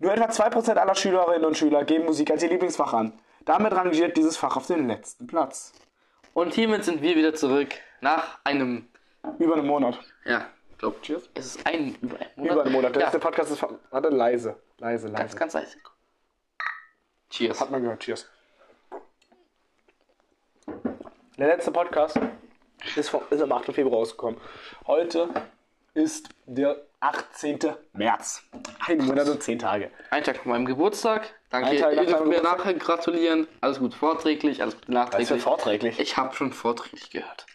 Nur etwa 2% aller Schülerinnen und Schüler geben Musik als ihr Lieblingsfach an. Damit rangiert dieses Fach auf den letzten Platz. Und hiermit sind wir wieder zurück nach einem, Über einen Monat. ja, glaub, Cheers. es ist ein, über einen Monat. Über einen Monat. Der Ja, letzte Podcast ist. Warte, leise. Leise, leise. ganz, ganz leise. Cheers. Hat man gehört. Cheers. Der letzte Podcast ist, vom, ist am 8. Februar rausgekommen. Heute ist der 18. März. Ein Monat und 10 Tage. Ein Tag vor meinem Geburtstag. Danke, Ein Tag ihr nach dürft deinem mir Geburtstag? nachher gratulieren. Alles gut vorträglich, alles gut Das ist ja nachträglich. vorträglich. Ich habe schon vorträglich gehört.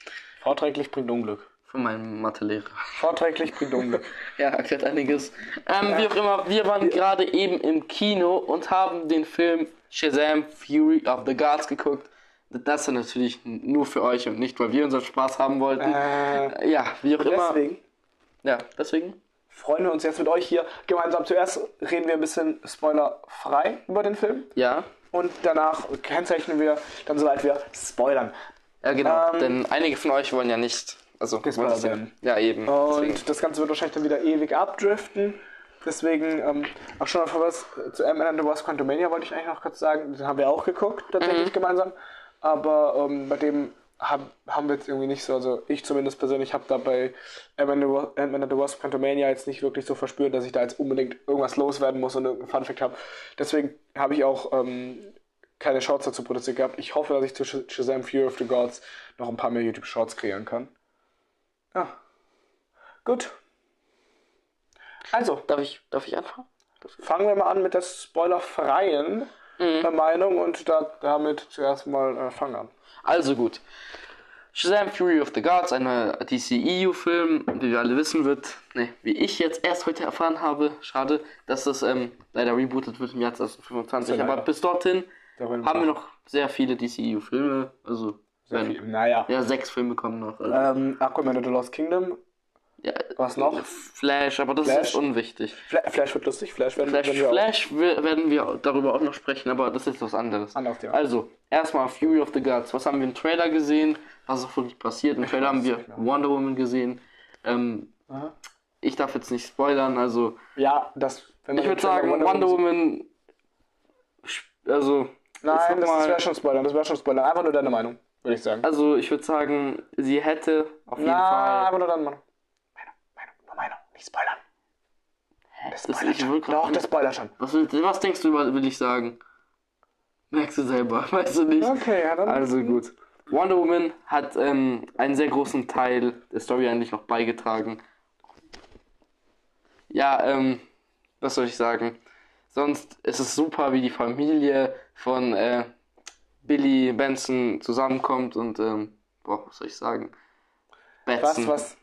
Vorträglich bringt Unglück. Von meinem Mathelehrer. Vorträglich bringt Unglück. Ja, erklärt einiges. Ähm, Wie auch immer, wir waren gerade eben im Kino und haben den Film Shazam Fury of the Gods geguckt. Das ist natürlich nur für euch und nicht, weil wir unseren Spaß haben wollten. äh, ja, wie auch immer. deswegen Ja, deswegen. Freuen wir uns jetzt mit euch hier gemeinsam. Zuerst reden wir ein bisschen spoilerfrei über den Film. Ja. Und danach kennzeichnen wir dann, soweit wir spoilern. Ja, genau. Ähm, Denn einige von euch wollen ja nicht. Also, Gespoilert werden. Ja, eben. Deswegen. Und das Ganze wird wahrscheinlich dann wieder ewig abdriften. Deswegen, ähm, auch schon noch was zu Ant-Man and the Wasp Quantumania wollte ich eigentlich noch kurz sagen. Den haben wir auch geguckt, tatsächlich gemeinsam. Aber ähm, bei dem hab, haben wir jetzt irgendwie nicht so, also ich zumindest persönlich habe da bei Ant-Man and the Wasp Quantumania jetzt nicht wirklich so verspürt, dass ich da jetzt unbedingt irgendwas loswerden muss und irgendeinen Funfact habe. Deswegen habe ich auch ähm, keine Shorts dazu produziert gehabt. Ich hoffe, dass ich zu Sh- Shazam Fury of the Gods noch ein paar mehr YouTube-Shorts kreieren kann. Ja. Gut. Also, Darf ich, darf ich anfangen? fangen wir mal an mit der spoilerfreien äh, Meinung und da, damit zuerst mal äh, fangen an. Also gut. Shazam Fury of the Gods, ein DCEU-Film, wie wir alle wissen wird, ne, wie ich jetzt erst heute erfahren habe, schade, dass das ähm, leider rebootet wird im Jahr 2025, Ja, aber bis dorthin Da wollen haben wir noch sehr viele DCEU-Filme, also werden, Naja. ja, sechs Filme kommen noch. Also, Ähm, Aquaman and the Lost Kingdom. Ja, Was noch? Flash, aber das Flash? ist unwichtig. Fla Flash wird lustig. Flash werden, Flash, wir auch. Flash wi- werden wir darüber auch noch sprechen, aber das ist was anderes. Thema. Also, erstmal Fury of the Gods. Was haben wir im Trailer gesehen? Was ist wirklich passiert? Im Trailer haben wir. Wonder Woman gesehen. Ähm, ich darf jetzt nicht spoilern, also Ja, das. Ich würde sagen, Wonder Woman. sp- Also, ich Nein, das wäre schon Spoiler. Das wäre schon Spoiler. Einfach nur deine Meinung, würde ich sagen. also ich würde sagen, sie hätte auf jeden Na, Fall. einfach nur deine Meinung. Nicht spoilern. Das Das Spoiler ich schon. Doch, das Spoiler schon. Was, was denkst du, will ich sagen? Merkst du selber, weißt du nicht. Okay, ja, dann. Also gut. Wonder Woman hat ähm, einen sehr großen Teil der Story eigentlich noch beigetragen. Ja, ähm, was soll ich sagen? Sonst ist es super, wie die Familie von äh, Billy Benson zusammenkommt und, ähm, boah, was soll ich sagen? was, Batson. was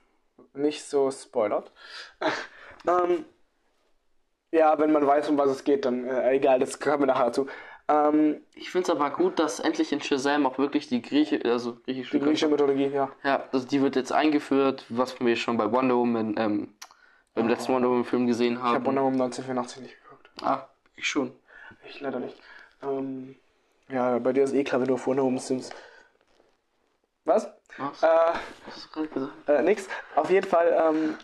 nicht so spoilert. ähm, ja, wenn man weiß, um was es geht, dann äh, egal, das kommen wir nachher dazu. Ähm, Ich finde es aber gut, dass endlich in Shazam auch wirklich die Grieche, also griechische, die griechische Mythologie, ja. Ja, also die wird jetzt eingeführt, was wir schon bei Wonder Woman, ähm, beim letzten Wonder Woman Film gesehen Ich habe haben. Wonder Woman 1984 nicht geguckt. ah, ich schon. Ich leider nicht. Ähm, ja, bei dir ist eh klar, wenn du auf Wonder Woman Sims. Was? Was? Äh, äh, nix. Auf jeden Fall, ähm,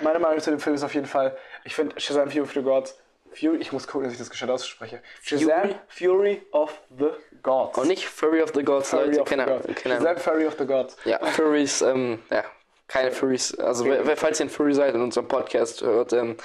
meine Meinung zu dem Film ist auf jeden Fall, ich finde Shazam Fury of the Gods. Fury, ich muss gucken, dass ich das gescheit ausspreche. Shazam Fury of the Gods. Und nicht Fury of the Gods, Fury Leute. of the Keine, Gods. keine Shazam. Fury of the Gods. Ja, Furries, ähm, ja, keine Furries. Also, wer, falls ihr ein Furry seid und unseren Podcast hört, ähm,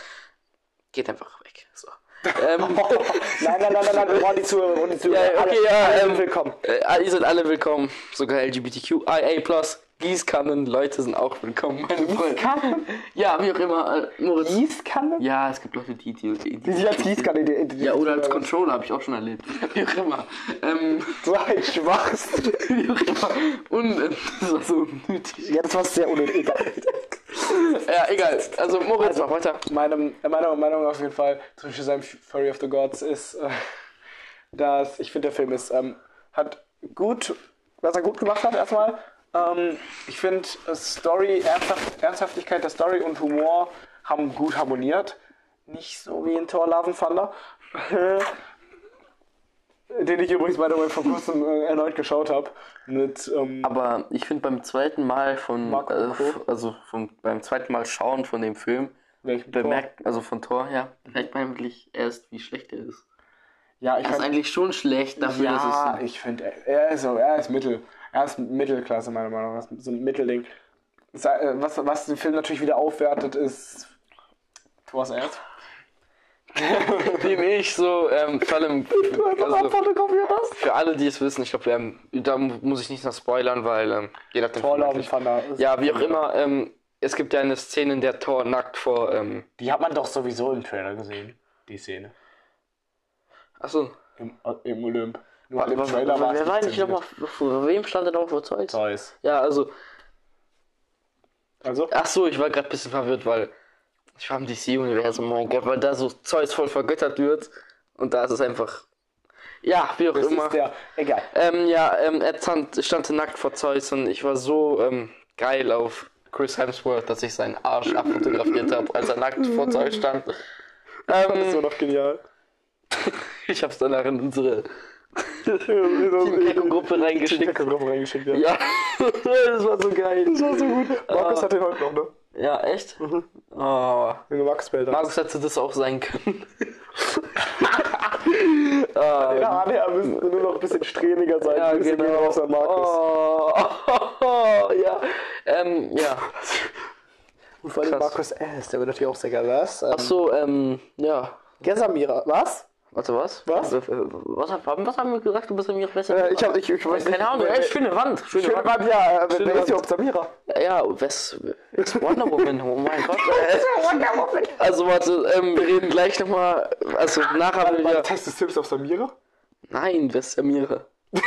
geht einfach weg. So. Ähm, nein, nein, nein, nein, nein, wir wollen die Zuhörer, wir die Zuhörer. Ja, okay, alle, ja, alle ähm, willkommen. äh, ihr seid alle willkommen, sogar LGBTQIA+. Gießkannen, Leute sind auch willkommen, meine Freunde. Gießkannen? Ja, wie auch immer, äh, Moritz. Gießkanne? Ja, es gibt Leute, die, die, die, Die sich als Gießkanne identifizieren. Ja, oder als Controller habe ich auch schon erlebt. Wie auch immer. Ähm, So ein Schwachs. wie auch immer. Und äh, das war so unnötig. Ja, das war sehr unnötig. Ja, egal. Also Moritz, mach weiter. Meine, meine Meinung auf jeden Fall zu Shazam Fury of the Gods ist, äh, dass ich finde, der Film ist, ähm, hat gut, was er gut gemacht hat erstmal. Ähm, ich finde, Story, Ernsthaft, Ernsthaftigkeit der Story und Humor haben gut harmoniert. Nicht so wie in Thor Love and Thunder. Den ich übrigens, by the way, vor kurzem äh, erneut geschaut habe. Mit, ähm, Aber ich finde beim zweiten Mal von, Marco äh, also vom, beim zweiten Mal schauen von dem Film, Welchen bemerkt, also von Thor, ja, bemerkt man eigentlich erst, wie schlecht er ist. Ja, ich Er ist eigentlich schon schlecht dafür, ja, dass es. ich finde, er, ist so, er ist Mittel. Er ist Mittelklasse, meiner Meinung nach. So ein Mittelding. Äh, Was, was den Film natürlich wieder aufwertet, ist. Was erst? Dem ich so, ähm, vor allem. Also, für alle, die es wissen, ich glaube, ähm, da muss ich nicht noch spoilern, weil ähm, jeder hat den. Ja, wie auch immer, ähm, es gibt ja eine Szene, in der Thor nackt vor. Ähm, Die hat man doch sowieso im Trailer gesehen, die Szene. achso, Im, äh, im Olymp. Nur im wer Trailer war wer war nicht nochmal, vor wem stand denn noch vor Zeus? Zeus. Ja, also, Also? ach so, ich war gerade ein bisschen verwirrt, weil ich war im DC-Universum, mein Gott, weil da so Zeus voll vergöttert wird und da ist es einfach. Ja, wie auch Das immer. ist der. Egal. Ähm, ja, ähm, er stand, stand nackt vor Zeus und ich war so ähm, geil auf Chris Hemsworth, dass ich seinen Arsch abfotografiert habe, als er nackt vor Zeus stand. Das so Ähm, noch genial. ich hab's danach in unsere Team-Gruppe reingeschickt. Gruppe reingeschickt, ja. Ja, das war so geil. Das war so gut. Markus Ah. hat den heute noch, ne? Ja, echt? Oh, Junge Max Belder. Markus hätte das auch sein können. Ja, nee, er müsste nur noch ein bisschen strähniger sein. Ja, gehen genau. raus an Markus. Oh, ja. Ähm, ja. Und vor allem. Markus S., der wird natürlich auch sehr geil. Was? Ähm, Ach so, ähm, ja. Gesamira. Was? Warte, was? Was? Äh, Was, haben- was haben wir gesagt? Du bist ja mir besser. Äh, ich hab, ich, ich weiß Keine Ahnung, ey, schöne Wand. Schöne, Schöne Wand. Wand, ja. Äh, Schöne wer ist Wand. überhaupt Samira? Ja, Wes, Wes Wonder Woman, oh mein Gott. Äh, also warte, ähm, wir reden gleich nochmal, also nachher will War wir... Test des Tipps auf Samira? Nein, Wes Samira.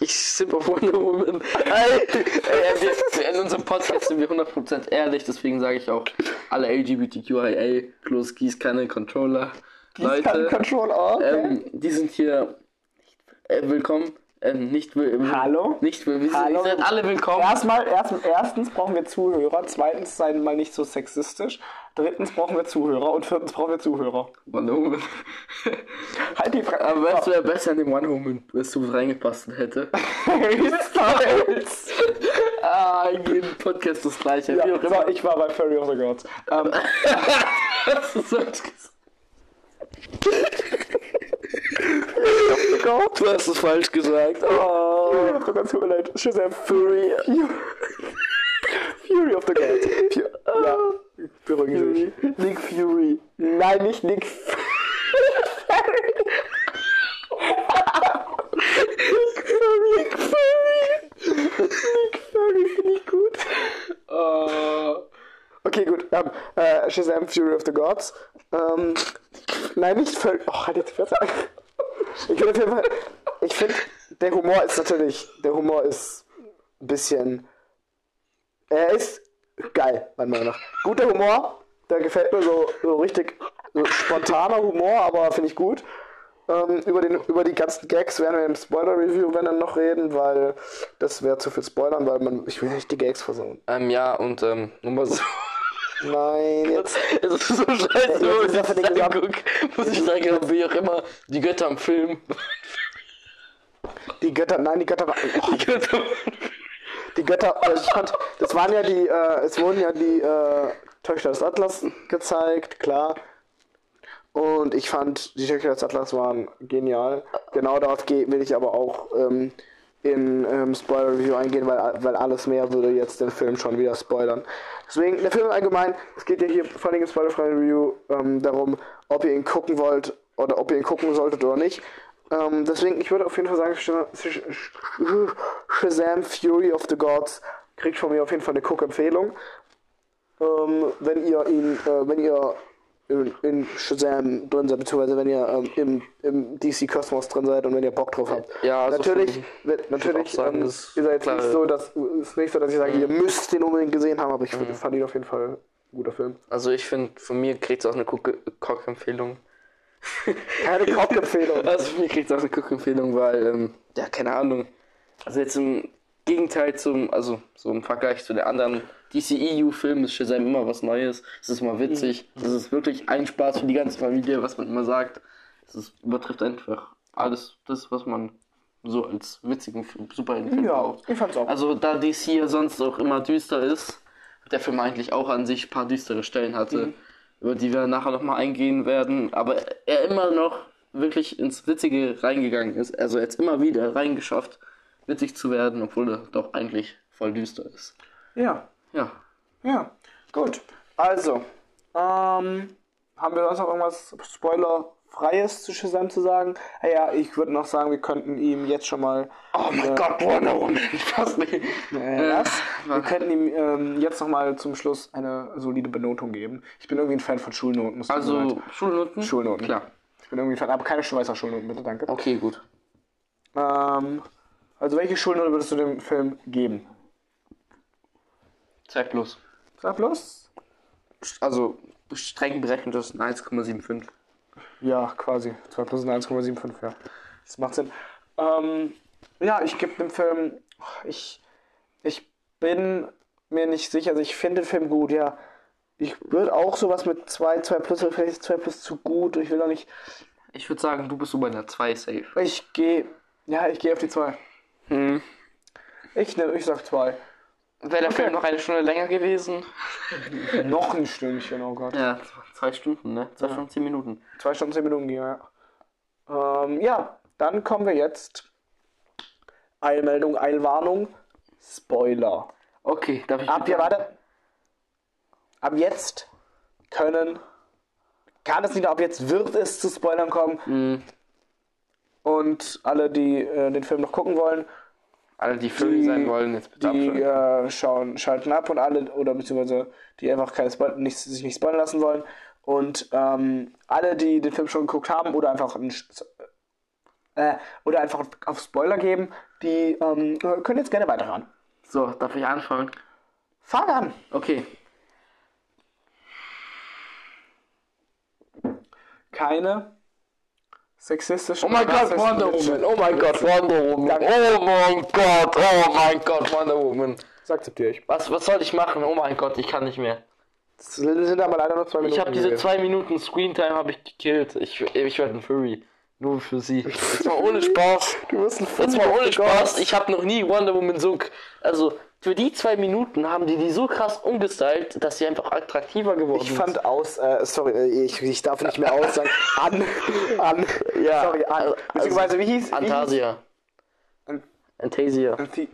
Ich simp auf Wonder Woman. Ey, ey, wir, in unserem Podcast sind wir 100% ehrlich, deswegen sage ich auch, alle LGBTQIA plus Gießkanne Controller Leute, Control auch. ähm, die sind hier äh, willkommen. Ähm, nicht will, Hallo? Nicht will, wir sind, Hallo? ihr seid alle willkommen. Erstmal, erst, erstens brauchen wir Zuhörer, zweitens seien mal nicht so sexistisch, drittens brauchen wir Zuhörer und viertens brauchen wir Zuhörer. Wonder Woman. Halt die Fresse. Aber weißt du, wer besser in den One Woman, was du reingepasst hätte? Styles. ah, in jedem Podcast das gleiche. Ja, so, ich war bei Fairy of the Gods. Ähm, Hast gesagt? Du hast es falsch gesagt. Oh. Fury of the Gods, tut mir leid. Shazam Fury. Fury of the Gods. Fu- Ja, beruhigen Sie sich. Nick Fury. Nein, nicht Nick Fury. Nick Fury. Nick Fury finde ich gut. Oh. Okay, gut. Ähm, äh, Shazam Fury of the Gods. Ähm, nein, nicht Fury. Oh, halt jetzt Fresse. Ich finde auf. Ich finde, der Humor ist natürlich. Der Humor ist ein bisschen. Er ist geil, meiner Meinung nach. Guter Humor. Der gefällt mir so, so richtig so spontaner Humor, aber finde ich gut. Ähm, über, den, über die ganzen Gags werden wir im Spoiler-Review wenn dann noch reden, weil das wäre zu viel Spoilern, weil man, ich will nicht die Gags versauen. Ähm, ja, und ähm, nur mal so. Nein, jetzt. Es ist so scheiße, wenn ich das Gesamt- anguck, muss ich sagen, wie auch immer, die Götter im Film. Die Götter, nein, die Götter waren. Oh, Die Götter. die Götter, ich fand, das waren ja die, äh, es wurden ja die äh, Töchter des Atlas gezeigt, klar. Und ich fand, die Töchter des Atlas waren genial. Genau darauf will ich aber auch ähm, in ähm, Spoiler-Review eingehen, weil, weil alles mehr würde jetzt den Film schon wieder spoilern. Deswegen, der Film allgemein, es geht ja hier vor allem im spoilerfreien Review ähm, darum, ob ihr ihn gucken wollt oder ob ihr ihn gucken solltet oder nicht. Ähm, deswegen, ich würde auf jeden Fall sagen, Sh- Sh- Sh- Shazam Fury of the Gods kriegt von mir auf jeden Fall eine Cook-Empfehlung. Ähm, wenn ihr ihn, äh, wenn ihr in, in Shazam drin seid, beziehungsweise wenn ihr ähm, im, im DC-Kosmos drin seid und wenn ihr Bock drauf habt. Ja, also natürlich, wird, natürlich sagen, ähm, ist jetzt klare- nicht so, dass, ist nicht so, dass ich sage, ihr müsst den unbedingt gesehen haben, aber ich fand ihn auf jeden Fall ein guter Film. Also ich finde, von mir kriegt es auch eine Cook-Empfehlung. Keine Cock-Empfehlung. Also von mir kriegt es auch eine Cook-Empfehlung, weil, ähm, ja, keine Ahnung. Also jetzt im Gegenteil zum, also so im Vergleich zu den anderen DCEU-Filmen ist Shazam immer was Neues. Es ist immer witzig. Es ist wirklich ein Spaß für die ganze Familie, was man immer sagt. Es übertrifft einfach alles das, was man so als witzigen Film- Superheldenfilm Ja, braucht. ich fand's auch. Also da DC ja sonst auch immer düster ist, der Film eigentlich auch an sich ein paar düstere Stellen hatte, über die wir nachher nochmal eingehen werden, aber er immer noch wirklich ins Witzige reingegangen ist. Also jetzt immer wieder reingeschafft, witzig zu werden, obwohl er doch eigentlich voll düster ist. Ja, Ja. ja. Gut. Also, ähm, haben wir sonst noch irgendwas Spoilerfreies zu Shazam zu sagen? Ah Ja, ich würde noch sagen, wir könnten ihm jetzt schon mal. Oh mein äh, Gott, Wonder Woman. Fast nicht. Äh, das. Wir könnten ihm ähm, jetzt noch mal zum Schluss eine solide Benotung geben. Ich bin irgendwie ein Fan von Schulnoten. mir Also, leid. Schulnoten? Schulnoten. Klar. Ich bin irgendwie ein Fan, aber keine Schweißer Schulnoten, bitte, danke. Okay, gut. Ähm, also, welche Schulnote würdest du dem Film geben? Zeig bloß. Sag bloß. Also, streng berechnet ist ein 1,75. Ja, quasi. 2 plus 1,75, ja. Das macht Sinn. Ähm, ja, ich gebe dem Film. Ich, ich bin mir nicht sicher. Also, ich finde den Film gut, ja. Ich würde auch sowas mit 2, 2 plus, oder vielleicht ist 2 plus zu gut. Ich will auch nicht. Ich würde sagen, du bist so bei einer 2 safe. Ich gehe. Ja, ich gehe auf die 2. Hm. Ich, nehm, ich sag 2. Wäre der Okay. Film noch eine Stunde länger gewesen? Noch ein Stündchen, oh Gott. Ja, zwei Stunden, ne? Zwei Stunden, zehn Minuten. 2 Stunden, 10 Minuten, ja. Ähm, ja, dann kommen wir jetzt. Eilmeldung, Eilwarnung. Spoiler. Okay, darf ich. Ab hier, warte. Ab jetzt können. Kann es nicht, ab jetzt wird es zu Spoilern kommen. Mhm. Und alle, die äh, den Film noch gucken wollen, Alle, die die- sein wollen, jetzt bitte die äh, schauen, schalten ab und alle, oder beziehungsweise die einfach keine Spoil nicht, sich nicht spoilern lassen wollen. Und ähm, alle, die den Film schon geguckt haben oder einfach ein, äh, oder einfach auf Spoiler geben, die ähm, können jetzt gerne weiterhören. So, darf ich anfangen? Fang an! Okay. Keine sexistischen Oh mein Gott, Wonder. Woman. Oh mein Gott, Wonder Woman. Oh mein Gott, oh mein Gott, Wonder Woman. Das akzeptiere ich. Was, was soll ich machen? Oh mein Gott, ich kann nicht mehr. Das sind aber leider nur zwei Minuten. Ich habe diese zwei Minuten Screentime habe ich gekillt. Ich, ich werde ein Furry. Nur für sie. Jetzt mal ohne Spaß. Du wirst ein Jetzt mal ohne Spaß. Ich habe noch nie Wonder Woman so. Also für die zwei Minuten haben die die so krass umgestylt, dass sie einfach attraktiver geworden Ich fand aus, äh, sorry, äh, ich, ich darf nicht mehr aus sagen. An, an, Ja, sorry, an. also- Beziehungsweise, wie hieß, sind. Antasia. An- Antasia. hieß?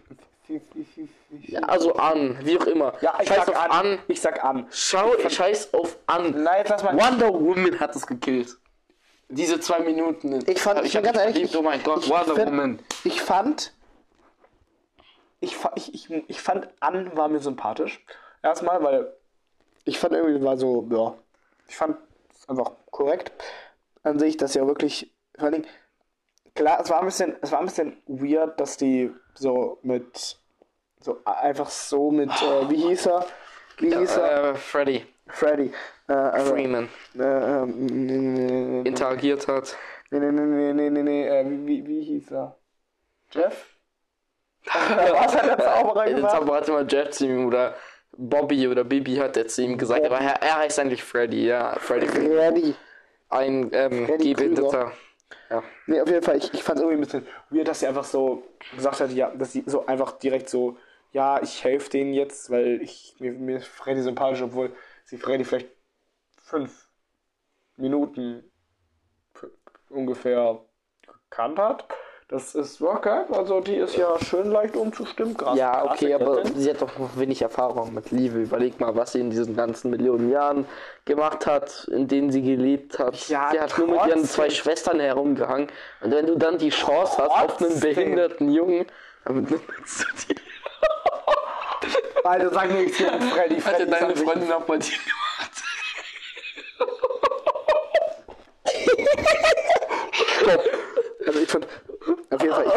Ja, also an, wie auch immer. Ja, ich Scheiß sag auf an. an. Ich sag an. Schau, scheiß auf an. Nein, jetzt lass mal. Wonder Woman hat es gekillt. Diese zwei Minuten. Ich fand- ich ich hab bin ganz ehrlich, verliebt. Oh mein Gott, ich Wonder find- Woman. Ich fand, ich, ich, ich, ich fand an war mir sympathisch. Erstmal, weil ich fand irgendwie war so, ja, ich fand es einfach korrekt an sich, dass ja wirklich, vor allen Dingen, klar, es war ein bisschen, es war ein bisschen weird, dass die so mit, so einfach so mit, äh, wie hieß er? Wie hieß er? Äh, Freddy Freddy. Äh, also, Freeman äh, ähm, nee, nee, nee, interagiert hat. nee, nee, nee, nee, nee, nee, äh, wie, wie hieß er? Jeff? Was hat der Zauberer Der gesagt? Zauberer hat immer Jeff zu ihm oder Bobby oder Bibi hat er zu ihm gesagt, aber er, er heißt eigentlich Freddy, ja. Freddy. Freddy. Ein ähm, Freddy. Ja. Nee, auf jeden Fall, ich, ich fand es irgendwie ein bisschen weird, dass sie einfach so gesagt hat, ja, dass sie so einfach direkt so, ja, ich helfe denen jetzt, weil ich mir, mir ist Freddy sympathisch, obwohl sie Freddy vielleicht fünf Minuten ungefähr gekannt hat. Das ist okay, also die ist ja schön leicht umzustimmen. Krass, Ja, okay, aber sie hat doch noch wenig Erfahrung mit Liebe. Überleg mal, was sie in diesen ganzen Millionen Jahren gemacht hat, in denen sie gelebt hat. Ja, sie hat nur mit ihren trotzdem. zwei Schwestern herumgehangen. Und wenn du dann die Chance hast auf einen Trotzdem. behinderten Jungen, dann nimmst du die. Alter, sag nichts hier mit Freddy. Freddy ja deine an Freundin auch bei dir gemacht? Also ich fand, auf jeden Fall, ich,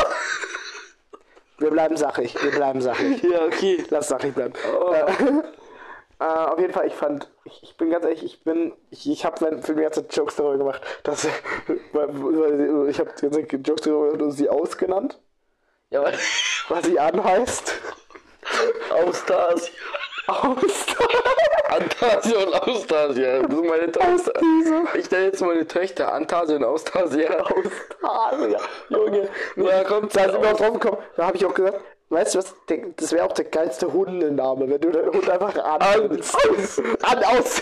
wir bleiben sachig, wir bleiben sachig. Ja, okay. Lass sachig bleiben. Äh, äh, auf jeden Fall, ich fand, ich, ich bin ganz ehrlich, ich bin, ich, ich habe für die ganze Zeit Jokes darüber gemacht, dass, weil, weil ich habe die ganze Zeit Jokes darüber gemacht und sie ausgenannt, Ja, aber was sie anheißt. Austasia. Aus. Antasia und Austasia. Das sind meine Töchter. Ich nenne jetzt meine Töchter Antasia und Austasia. Austasia. Junge. Ja, kommt Da sind wir auch drauf gekommen, da habe ich auch gesagt, weißt du was, das wäre auch der geilste Hundename, wenn du den Hund einfach an. An- an aus.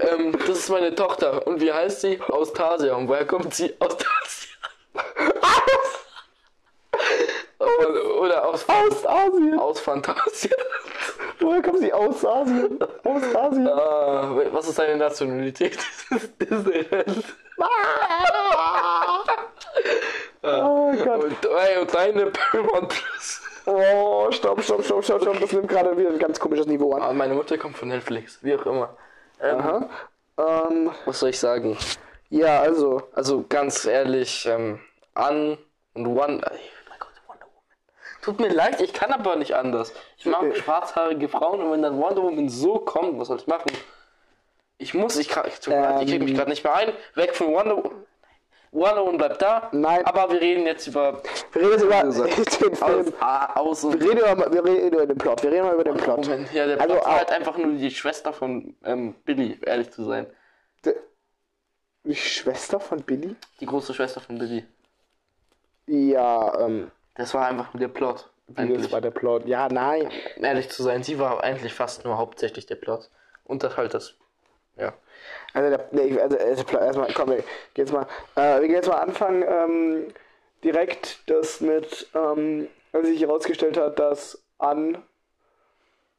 ähm, das ist meine Tochter. Und wie heißt sie? Aus Tasia. Und woher kommt sie? Aus Tasia. Oder, oder aus, Aus Asien. aus Fantasia. Woher kommen sie? Aus Asien. Aus Asien. Ah, was ist deine Nationalität? Disneyland. Oh Gott. Und, ey, und deine Paramount Plus. Oh, stopp, stopp, stopp, stopp, stopp. Das nimmt gerade wieder ein ganz komisches Niveau an. Ah, meine Mutter kommt von Netflix, wie auch immer. Ähm, Aha. Ähm, Was soll ich sagen? ja, also. Also ganz ehrlich, ähm, an und One. Ey, mein Gott, Wonder Woman. Tut mir leid, ich kann aber nicht anders. Ich mag schwarzhaarige Frauen und wenn dann Wonder Woman so kommt, was soll ich machen? Ich muss, ich, kann, ich, tut mir leid, ich krieg mich Ähm. gerade nicht mehr ein. Weg von Wonder Woman. Wonder Woman bleibt da. Nein. Aber wir reden jetzt über. Wir reden jetzt über den Aus, Film. aus und Wir reden, über, wir reden über den Plot. Wir reden mal über den Plot. Moment, ja, der Also, Plot war au- halt einfach nur die Schwester von ähm, Billy, ehrlich zu sein. De- Die Schwester von Billy? Die große Schwester von Billy. Ja, ähm. Das war einfach nur der Plot. Das war der Plot. Ja, nein. Ehrlich zu sein, sie war eigentlich fast nur hauptsächlich der Plot. Und das halt das. Ja. Also, der, nee, also, also Plot- erstmal, komm, wir gehen jetzt mal. Äh, wir gehen jetzt mal anfangen. Ähm, direkt das mit, ähm, als sich herausgestellt hat, dass an.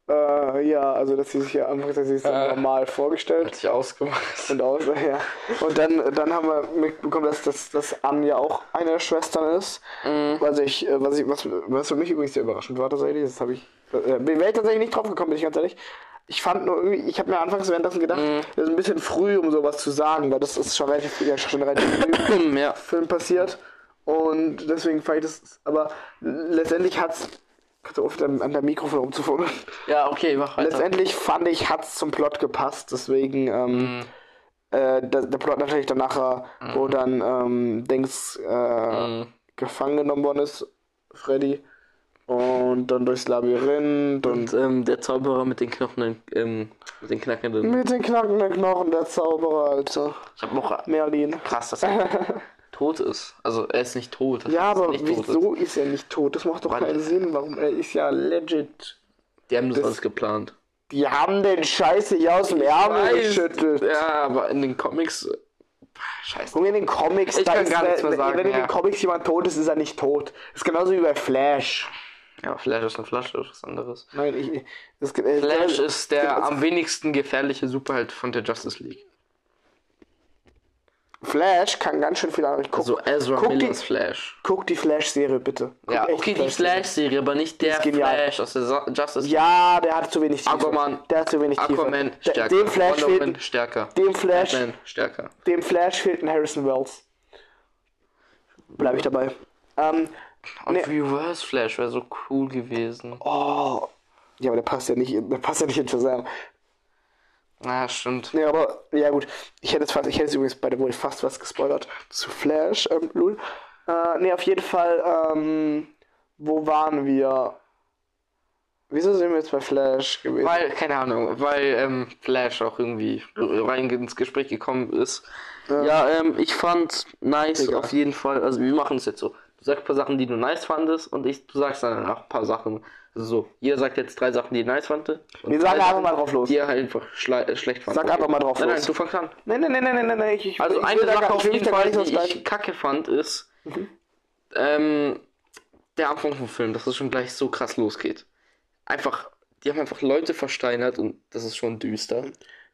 Äh, ja, also, dass sie sich ja anfangs, dass sie es Äh. normal vorgestellt. Hat sich ausgemacht. Und aus, ja. Und dann, dann haben wir mitbekommen, dass, dass, dass Anne ja auch eine der Schwestern ist. Was ich, äh, was ich, was, was für mich übrigens sehr überraschend war tatsächlich, das habe ich, äh, wäre ich tatsächlich nicht drauf gekommen, bin ich ganz ehrlich. Ich fand nur irgendwie, ich habe mir anfangs währenddessen gedacht, das ist ein bisschen früh, um sowas zu sagen, weil das ist schon relativ, ja, schon relativ früh im ja. Film passiert. Und deswegen fand ich das, aber letztendlich hat's, kannst du oft an, an der Mikrofon rumzufummeln. Ja, okay, mach weiter. Letztendlich fand ich, hat's zum Plot gepasst, deswegen ähm, Mhm. äh, der, der Plot natürlich dann nachher, wo dann ähm, Dings äh, Mhm. gefangen genommen worden ist, Freddy, und dann durchs Labyrinth und Und ähm, der Zauberer mit den Knochen, ähm, mit den knackenden. mit den knackenden Knochen der Zauberer, Alter. Ich hab noch Merlin. krass, dass er tot ist. Also er ist nicht tot. Ja, aber nicht tot ist. wieso ist er nicht tot? Das macht doch Weil- keinen Sinn. Warum? Er ist ja legit. Die haben das, Das- alles geplant. Die haben den Scheiße hier aus dem Ärmel geschüttelt. Ja, aber in den Comics. äh, Scheiße. Guck in den Comics, Ich kann ist gar nichts mehr sagen, wenn in ja. den Comics jemand tot ist, ist er nicht tot. Das ist genauso wie bei Flash. Ja, Flash ist eine Flasche, das ist was anderes. Nein, ich, das, äh, Flash der- ist der also- am wenigsten gefährliche Superheld von der Justice League. Flash kann ganz schön viel andere. Guck, Also Ezra guck die, Millers Flash. guck die Flash-Serie bitte. Guck Ja, okay, die Flash-Serie, aber nicht der. Flash aus der So- Justice League. Ja, der hat zu wenig Tiefe. Aquaman. Der hat zu wenig Tiefe. Aquaman stärker. Dem Flash, Wonder Woman fehlt, stärker. dem, Flash, Batman stärker. dem Flash fehlt ein Harrison Wells. Bleib ich dabei. Ähm, Und Nee. Reverse Flash wäre so cool gewesen. oh. Ja, aber der passt ja nicht in, der passt ja nicht in Shazam. Na, stimmt. Nee, aber, ja gut. Ich hätte jetzt fast, ich hätte jetzt übrigens bei der wurde fast was gespoilert zu Flash, ähm, Lul. Äh, nee, auf jeden Fall, ähm, wo waren wir? Wieso sind wir jetzt bei Flash gewesen? Weil, keine Ahnung, weil ähm, Flash auch irgendwie rein ins Gespräch gekommen ist. Ja, ähm, ich fand nice Egal. auf jeden Fall. Also wir machen es jetzt so. Du sagst ein paar Sachen, die du nice fandest und ich, du sagst dann auch ein paar Sachen. Also so, jeder sagt jetzt drei Sachen, die er nice fand. Wir sagen einfach mal drauf los. Die er halt einfach schle äh, schlecht fand. Sag einfach mal drauf nein, los. Nein, du fängst an. Nein, nein, nein, nein, nein, nein, ich, ich, Also ich eine Sache gar- auf ich jeden Fall, die ich kacke fand, ist ähm, der Anfang vom Film, dass es schon gleich so krass losgeht. Einfach, die haben einfach Leute versteinert und das ist schon düster.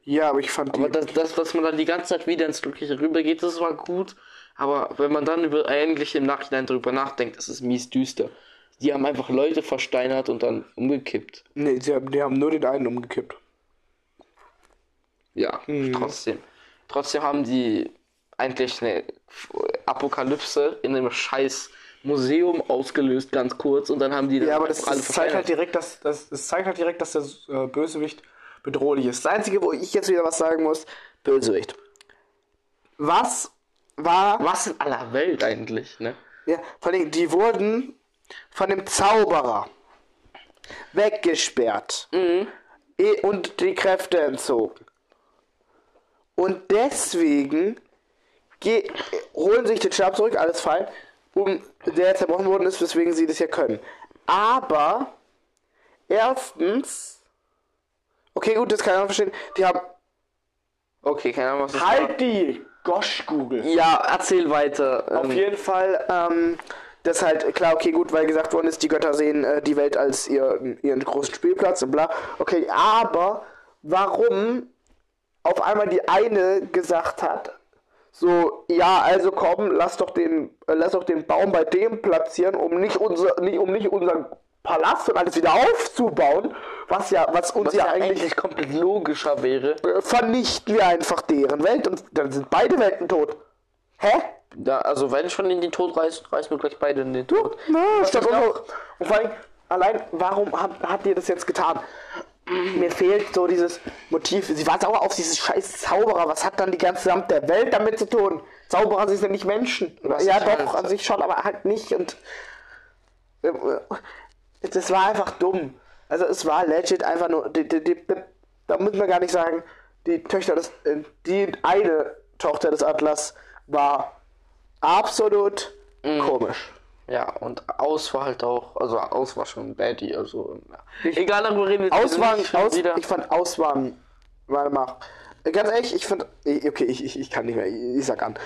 Ja, aber ich fand die, Aber das, das, was man dann die ganze Zeit wieder ins Glückliche rübergeht, das war gut. Aber wenn man dann über, eigentlich im Nachhinein darüber nachdenkt, das ist mies düster. Die haben einfach Leute versteinert und dann umgekippt. nee, sie haben, die haben nur den einen umgekippt. Ja, Mhm. trotzdem. Trotzdem haben die eigentlich eine Apokalypse in einem scheiß Museum ausgelöst, ganz kurz, und dann haben die dann Ja, aber das, das zeigt halt direkt, dass das, das zeigt halt direkt, dass der äh, Bösewicht bedrohlich ist. Das Einzige, wo ich jetzt wieder was sagen muss, Bösewicht. Was war Was in aller Welt eigentlich, ne? Ja, vor allem, die wurden von dem Zauberer weggesperrt Mhm. Eh, und die Kräfte entzogen. Und deswegen ge holen sich den Stab zurück, alles fein, um der zerbrochen worden ist, weswegen sie das ja können. Aber erstens, okay, gut, das kann ich auch verstehen, die haben Okay, keine Ahnung, was das war. Halt die Gosh Google. Ja, erzähl weiter. Auf Ähm, jeden Fall, ähm, das ist halt klar, okay, gut, weil gesagt worden ist, die Götter sehen äh, die Welt als ihr, ihren großen Spielplatz und bla. Okay, aber warum auf einmal die eine gesagt hat, so, ja, also komm, lass doch den, äh, lass doch den Baum bei dem platzieren, um nicht unser, nicht, um nicht unseren Palast und alles wieder aufzubauen, was ja, was uns was ja, ja eigentlich eigentlich komplett logischer wäre. äh, vernichten wir einfach deren Welt und dann sind beide Welten tot. Hä? Ja, also wenn schon in den Tod reißt, reißen wir gleich beide in den Tod. Na, statt ich und vor allem, allein, warum habt, habt ihr das jetzt getan? Mir fehlt so dieses Motiv. Sie war sauer auf dieses scheiß Zauberer. Was hat dann die ganze Samt der Welt damit zu tun? Zauberer sind ja nicht Menschen. Was ja, doch, an sich schon, aber halt nicht. Und äh, das war einfach dumm. Also es war legit einfach nur. Die, die, die, da muss man gar nicht sagen, die Töchter des, äh, die eine Tochter des Atlas war absolut Mhm. komisch. Ja, und Aus war halt auch, also Aus war schon Baddie, also ja. egal, darüber reden wir nicht schon aus, wieder. ich fand Auswahl, warte mal, ganz ehrlich, ich fand, okay, ich, ich, ich kann nicht mehr, ich, ich sag an,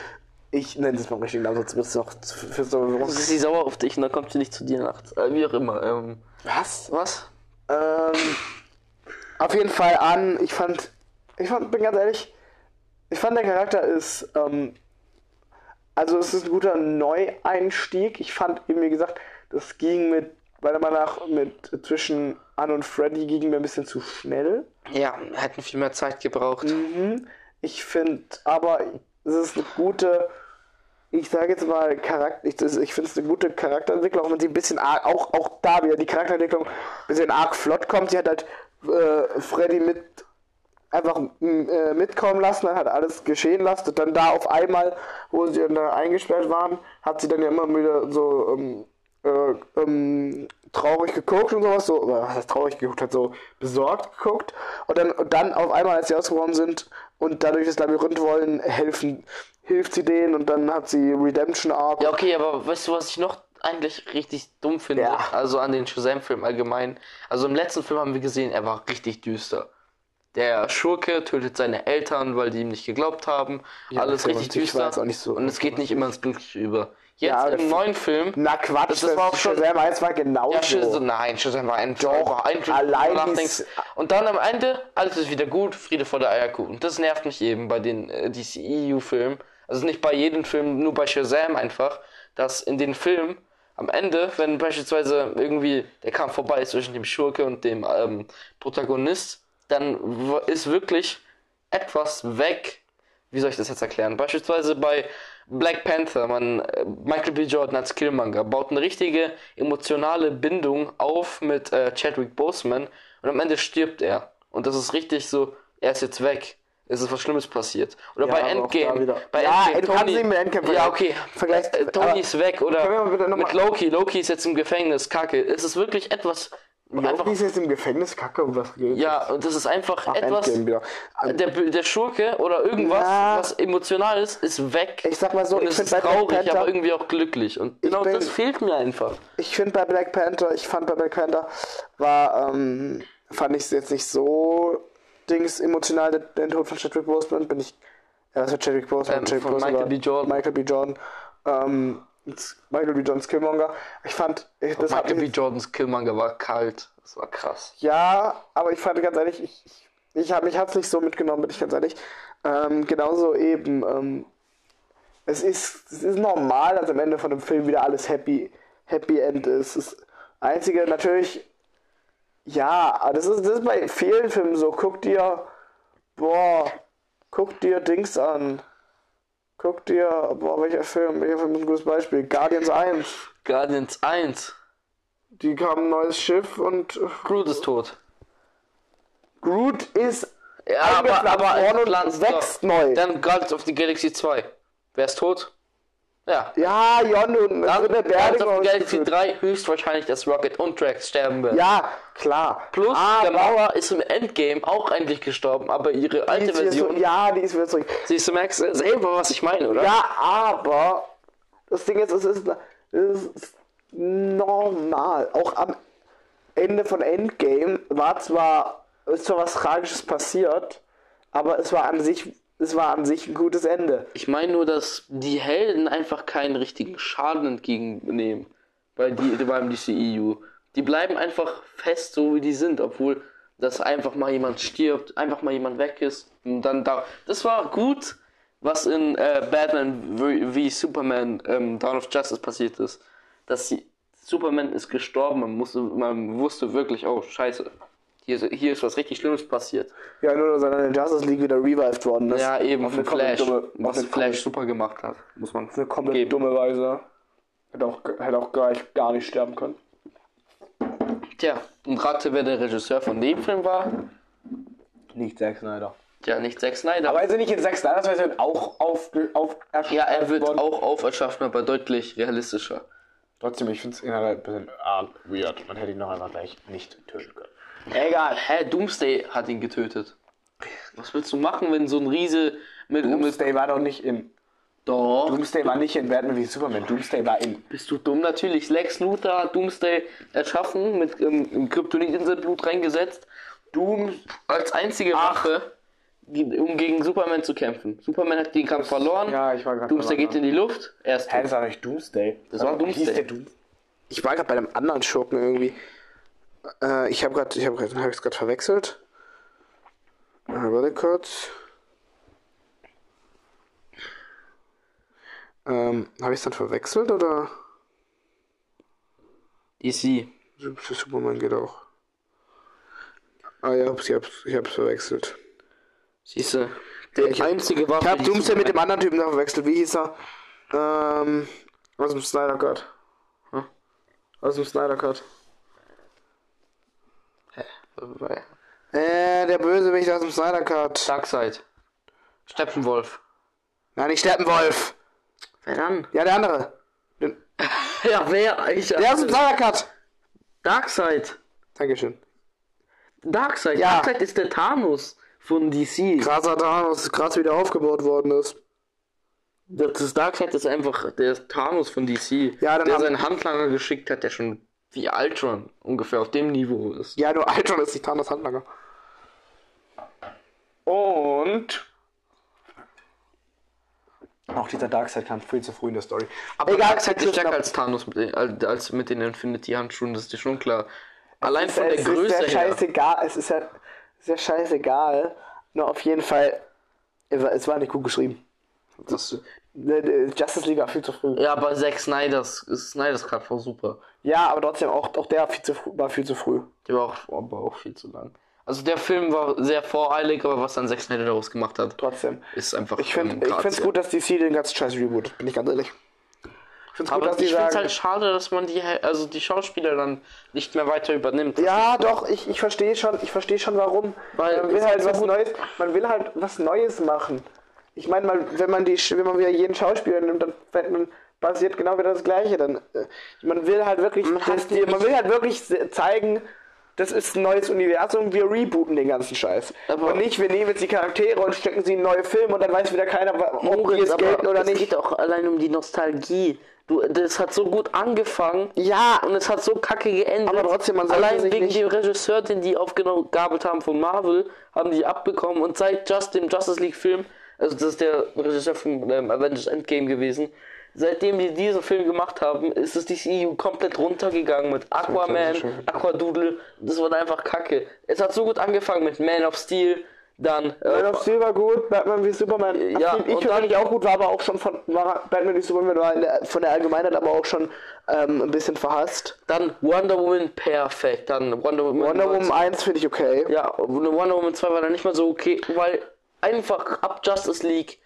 ich nenne es mal richtig, Namen, sonst wird es noch für so, ist sie sauer auf dich und dann kommt sie nicht zu dir nachts. Äh, wie auch immer. Ähm, was? was? Ähm, auf jeden Fall an, ich fand, ich fand, bin ganz ehrlich, ich fand der Charakter ist, ähm, also es ist ein guter Neueinstieg. Ich fand eben, wie gesagt, das ging mit, meiner Meinung nach, mit zwischen Anne und Freddy ging mir ein bisschen zu schnell. Ja, hätten viel mehr Zeit gebraucht. Mhm. Ich finde aber, es ist eine gute, ich sage jetzt mal, Charakter, ich, ich finde es eine gute Charakterentwicklung, auch wenn sie ein bisschen arg, auch, auch da wieder die Charakterentwicklung ein bisschen arg flott kommt. Sie hat halt äh, Freddy mit einfach m, äh, mitkommen lassen, dann hat alles geschehen lassen und dann da auf einmal, wo sie dann da eingesperrt waren, hat sie dann ja immer wieder so ähm, äh, ähm, traurig geguckt und sowas, so, oder was heißt traurig geguckt, hat so besorgt geguckt und dann, und dann auf einmal, als sie ausgebrochen sind und dadurch das Labyrinth wollen, helfen, hilft sie denen und dann hat sie Redemption Arc. Ja, okay, aber weißt du, was ich noch eigentlich richtig dumm finde? Ja. Also an den Shazam-Film allgemein. Also im letzten Film haben wir gesehen, er war richtig düster. Der Schurke tötet seine Eltern, weil die ihm nicht geglaubt haben. Alles okay, richtig und ich düster. so- und es geht nicht immer ins Glückliche über. Jetzt Ja, im neuen Film. Na Quatsch, Das- das war auch schon- Shazam 1 war genauso. Ja, Shazam, nein, Shazam war ein Doch, ein allein nachdenkst. Und dann am Ende, alles ist wieder gut, Friede vor der Eierkuchen. Das nervt mich eben bei den äh, DCEU-Filmen. Also nicht bei jedem Film, nur bei Shazam einfach, dass in den Filmen am Ende, wenn beispielsweise irgendwie der Kampf vorbei ist zwischen dem Schurke und dem ähm, Protagonist, dann ist wirklich etwas weg. Wie soll ich das jetzt erklären? Beispielsweise bei Black Panther, man, äh, Michael B. Jordan als Killmonger baut eine richtige emotionale Bindung auf mit äh, Chadwick Boseman und am Ende stirbt er. Und das ist richtig so, er ist jetzt weg. Es ist was Schlimmes passiert. Oder Ja, bei Endgame. Bei Ja, Endgame, du kannst nicht mit Endgame Ja, okay. Vergleich- äh, Tony ist weg oder mit Loki. Loki ist jetzt im Gefängnis. Kacke. Es ist wirklich etwas. Einfach, Loki ist jetzt im Gefängnis, Kacke, um was geht. ja, und das ist einfach Ach, etwas. Endgame wieder. Der, der Schurke oder irgendwas, Ja. was emotional ist, ist weg. Ich sag mal so, und ich ist bei Black traurig, Panther- aber irgendwie auch glücklich. Und genau bin- das fehlt mir einfach. Ich finde bei Black Panther, ich fand bei Black Panther war, ähm, fand ich es jetzt nicht so dings emotional, den, den Tod von Chadwick Boseman, bin ich, ja, was war Chadwick Boseman? Ähm, Chadwick Boseman Michael B. Jordan. Michael B. Jordan, ähm, Michael B. Jordan's Killmonger. Ich fand, ich, das hat Michael B. Jordans Killmonger war kalt. Das war krass. ja, aber ich fand ganz ehrlich, ich, ich, ich hab, mich hat's nicht so mitgenommen, bin ich ganz ehrlich. Ähm, genauso eben, ähm, es ist, es ist normal, dass am Ende von dem Film wieder alles happy, happy end ist. Das einzige natürlich, ja, aber das ist, das ist bei vielen Filmen so. Guck dir, boah, guck dir Dings an. Guck dir, boah, welcher Film, welcher Film ist ein gutes Beispiel? Guardians 1. Guardians 1. Die haben ein neues Schiff und Groot ist tot. Groot ist Ja, aber, aber worden und wächst neu. Dann Guardians of the Galaxy 2. Wer ist tot? Ja. Ja, Jon, und wird der of the Galaxy ausgeführt. 3 höchstwahrscheinlich, dass Rocket und Drax sterben werden. Ja, klar. Plus, aber der Mauer ist im Endgame auch endlich gestorben, aber ihre alte wieder so, Version. ja, die ist wieder zurück. Siehst du, merkst du selber, was ich meine, oder? Ja, aber das Ding ist, es ist, es ist normal. Auch am Ende von Endgame war zwar, ist zwar was Tragisches passiert, aber es war an sich es war an sich ein gutes Ende. Ich meine nur, dass die Helden einfach keinen richtigen Schaden entgegennehmen bei die, beim DCEU. Die bleiben einfach fest, so wie die sind, obwohl dass einfach mal jemand stirbt, einfach mal jemand weg ist und dann da. Das war gut, was in äh, Batman wie Superman ähm, Dawn of Justice passiert ist. Dass sie, Superman ist gestorben, man, musste, man wusste wirklich, oh scheiße, hier ist, hier ist was richtig Schlimmes passiert. Ja, nur dass er dann in Justice League wieder revived worden ist. Ja, eben, Auf eine Flash. dumme- was eine Flash super gemacht hat, muss man Auf eine komplett geben. dumme Weise. Hätte auch, hätte auch gleich gar nicht sterben können. Tja, und rate, wer der Regisseur von dem Film war? Nicht Zack Snyder. Tja, nicht Zack Snyder. Aber ist er nicht in Zack Snyder's Version auch auf, auf ja, er wird worden? auch auferschaffen, aber deutlich realistischer. Trotzdem, ich finde es generell ein bisschen ah, weird. Man hätte ihn noch einfach gleich nicht töten können. Egal. Hä, Doomsday hat ihn getötet. Was willst du machen, wenn so ein Riese mit, Doomsday war doch nicht in. Doch. Doomsday war nicht in Batman wie Superman. Doomsday war in. Bist du dumm? Natürlich. Lex Luthor hat Doomsday erschaffen, mit ähm, im Kryptonit-Inselblut reingesetzt. Doom als einzige. Waffe, die- um gegen Superman zu kämpfen. Superman hat den Kampf verloren. Ja, ich war gerade. Doomsday geht in die Luft. Er ist Hä, das war nicht Doomsday. Das war Doomsday. Hieß der Doom ich war gerade bei einem anderen Schurken irgendwie. Äh, ich habe gerade, ich habe gerade, habe ich es gerade verwechselt. Äh, warte kurz. Ähm, habe ich es dann verwechselt oder? DC. Superman geht auch. Ah ja, ich hab's, ich hab's verwechselt. Siehst du? Der Ich einzige Waffe, Ich hab Doomsday mit dem anderen Typen verwechselt. Wie hieß er? Ähm, aus dem Snyder Cut. Hm? Aus dem Snyder Cut. Äh, der Bösewicht aus dem Snyder Cut. Darkseid. Steppenwolf. Nein, nicht Steppenwolf. Wer dann? Ja, der andere. Der Ja, wer? Ich, der aus dem Snyder Cut. Darkseid. Dankeschön. Darkseid. Ja. Darkseid ist der Thanos von DC. Krasser Thanos, krass wieder aufgebaut worden ist. Das ist Darkseid ist einfach der Thanos von DC. Ja, dann der haben- seinen Handlanger geschickt hat, der schon wie Ultron ungefähr auf dem Niveau ist. Ja, nur Ultron ist nicht Thanos Handlanger. Und. Auch dieser Darkseid-Kampf viel zu früh in der Story. Aber Egal, Darkseid ist stärker als Thanos mit den, als mit den Infinity-Handschuhen, das ist dir schon klar. Allein von der es Größe her. scheißegal, es ist ja, ja scheißegal. Nur auf jeden Fall, es war, es war nicht gut geschrieben. Das, Ne, ne, Justice League war viel zu früh. ja, aber Zack Snyders, Snyders Cut war super. Ja, aber trotzdem, auch, auch der war viel, zu früh, war viel zu früh. Der war auch, aber auch viel zu lang. Also der Film war sehr voreilig, aber was dann Zack Snyder daraus gemacht hat, Trotzdem. ist einfach Ich finde ich find's Grazia. gut, dass DC den ganzen Scheiß rebootet, bin ich ganz ehrlich. Ich find's gut, Aber dass die ich finde es sagen. halt schade, dass man die, also die Schauspieler dann nicht mehr weiter übernimmt. Ja, doch, ich, ich verstehe schon, ich verstehe schon warum. Weil man will es halt was gut- Neues, man will halt was Neues machen. Ich meine mal, wenn man die wenn man wieder jeden Schauspieler nimmt, dann fällt man passiert genau wieder das gleiche. Dann äh, man will halt wirklich Man das, die, man will halt wirklich zeigen, das ist ein neues Universum, wir rebooten den ganzen Scheiß. Aber- und nicht, wir nehmen jetzt die Charaktere und stecken sie in neue Filme und dann weiß wieder keiner, ob die Moritz, jetzt aber gelten oder es nicht. geht auch allein um die Nostalgie. Du, das hat so gut angefangen Ja, und es hat so kacke geendet. Aber trotzdem, man allein wegen nicht- dem Regisseur, den die aufgegabelt haben von Marvel, haben die abbekommen und seit Just dem Justice League Film, also das ist der Regisseur von ähm, Avengers Endgame gewesen, seitdem die diesen Film gemacht haben, ist es DCU komplett runtergegangen mit Aquaman. Aquadoodle. Das war einfach kacke. Es hat so gut angefangen mit Man of Steel, dann äh, Man of Steel war gut, Batman wie Superman. Ja, ich und persönlich auch gut, war aber auch schon von Batman wie Superman war der, von der Allgemeinheit aber auch schon ähm, ein bisschen verhasst. Dann Wonder Woman perfekt. Dann Wonder Woman. Wonder Woman 1 finde ich okay. Ja, Wonder Woman 2 war dann nicht mehr so okay, weil einfach ab Justice League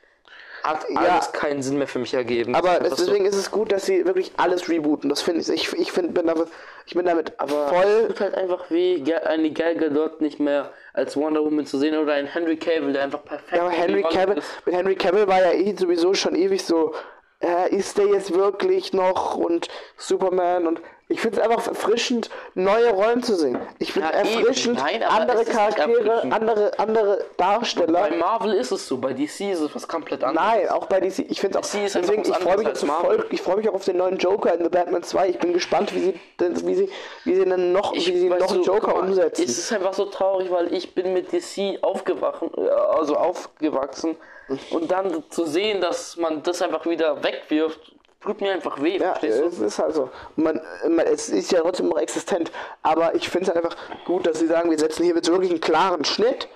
hat alles keinen Sinn mehr für mich ergeben. Aber es, ist deswegen ist es gut, dass sie wirklich alles rebooten. Das finde ich. Ich, ich find, bin damit, ich bin damit so, voll. tut halt einfach weh, eine Gal Gadot nicht mehr als Wonder Woman zu sehen oder ein Henry Cavill, der einfach perfekt Ja, aber Henry Cavill, ist. mit Henry Cavill war ja eh sowieso schon ewig so, äh, ist der jetzt wirklich noch und Superman und Ich finde es einfach erfrischend, neue Rollen zu sehen. Ich finde Ja, erfrischend, Nein, andere Charaktere, andere, andere Darsteller. Bei Marvel ist es so, bei DC ist es was komplett anderes. Nein, auch bei DC. Ich finde auch. DC Deswegen, ich freue mich, voll, ich freu mich auch auf den neuen Joker in The Batman 2. Ich bin gespannt, wie sie, wie sie, wie sie dann noch, wie sie noch du, Joker mal, umsetzen. Es ist einfach so traurig, weil ich bin mit DC aufgewachen, äh, also aufgewachsen und dann zu sehen, dass man das einfach wieder wegwirft, tut mir einfach weh. Ja, es ist halt so. Man, man, es ist ja trotzdem noch existent. Aber ich finde es halt einfach gut, dass sie sagen, wir setzen hier jetzt wirklich einen klaren Schnitt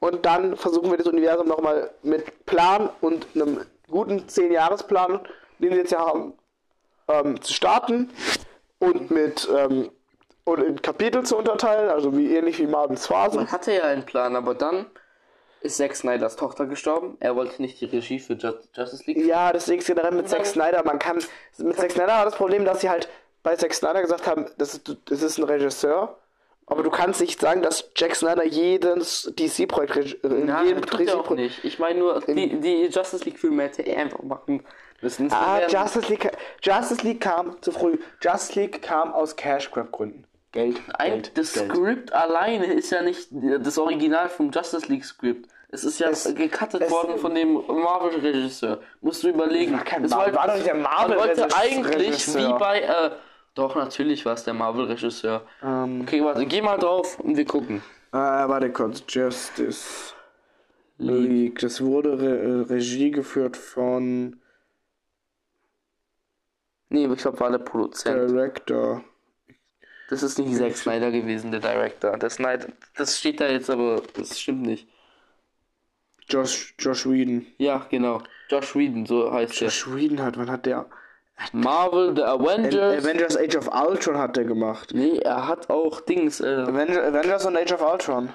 und dann versuchen wir das Universum nochmal mit Plan und einem guten 10-Jahres-Plan, den wir jetzt ja haben, ähm, zu starten und mit ähm, und in Kapitel zu unterteilen, also wie ähnlich wie Marvels Phasen. Man hatte ja einen Plan, aber dann ist Zack Snyders Tochter gestorben. Er wollte nicht die Regie für Ju- Justice League. Ja, deswegen ist generell mit Zack Snyder, man kann, mit Zack Snyder war das Problem, dass sie halt bei Zack Snyder gesagt haben, das ist, das ist ein Regisseur, aber du kannst nicht sagen, dass Jack Snyder jedes DC-Projekt, in Nein, jedem tut auch nicht. Ich meine nur, die, die Justice League Filme hätte er einfach machen müssen. Ah, Justice League, Justice League kam zu früh. Justice League kam aus Cash Grab Gründen. Geld, Ein, Geld, das Geld. Skript alleine ist ja nicht das Original vom Justice League Skript. Es ist ja Es- gecuttet es- worden von dem Marvel-Regisseur. Musst du überlegen. War kein Es Mar- war doch nicht der Marvel-Regisseur. eigentlich wie bei. Äh, doch, natürlich war es der Marvel-Regisseur. Ähm. okay, warte, geh mal drauf und wir gucken. Äh, warte kurz, Justice League. Das wurde Re äh, Regie geführt von Nee, ich glaube, war der Produzent. Director. Das ist nicht Zack Snyder gewesen, der Director. Der Snyder, das steht da jetzt, aber das stimmt nicht. Josh, Josh Whedon. Ja, genau. Josh Whedon, so heißt Josh Whedon hat, wann hat der? der. Marvel, The Avengers. Avengers Age of Ultron hat der gemacht. Nee, er hat auch Dings. Äh, Avenger, Avengers und Age of Ultron.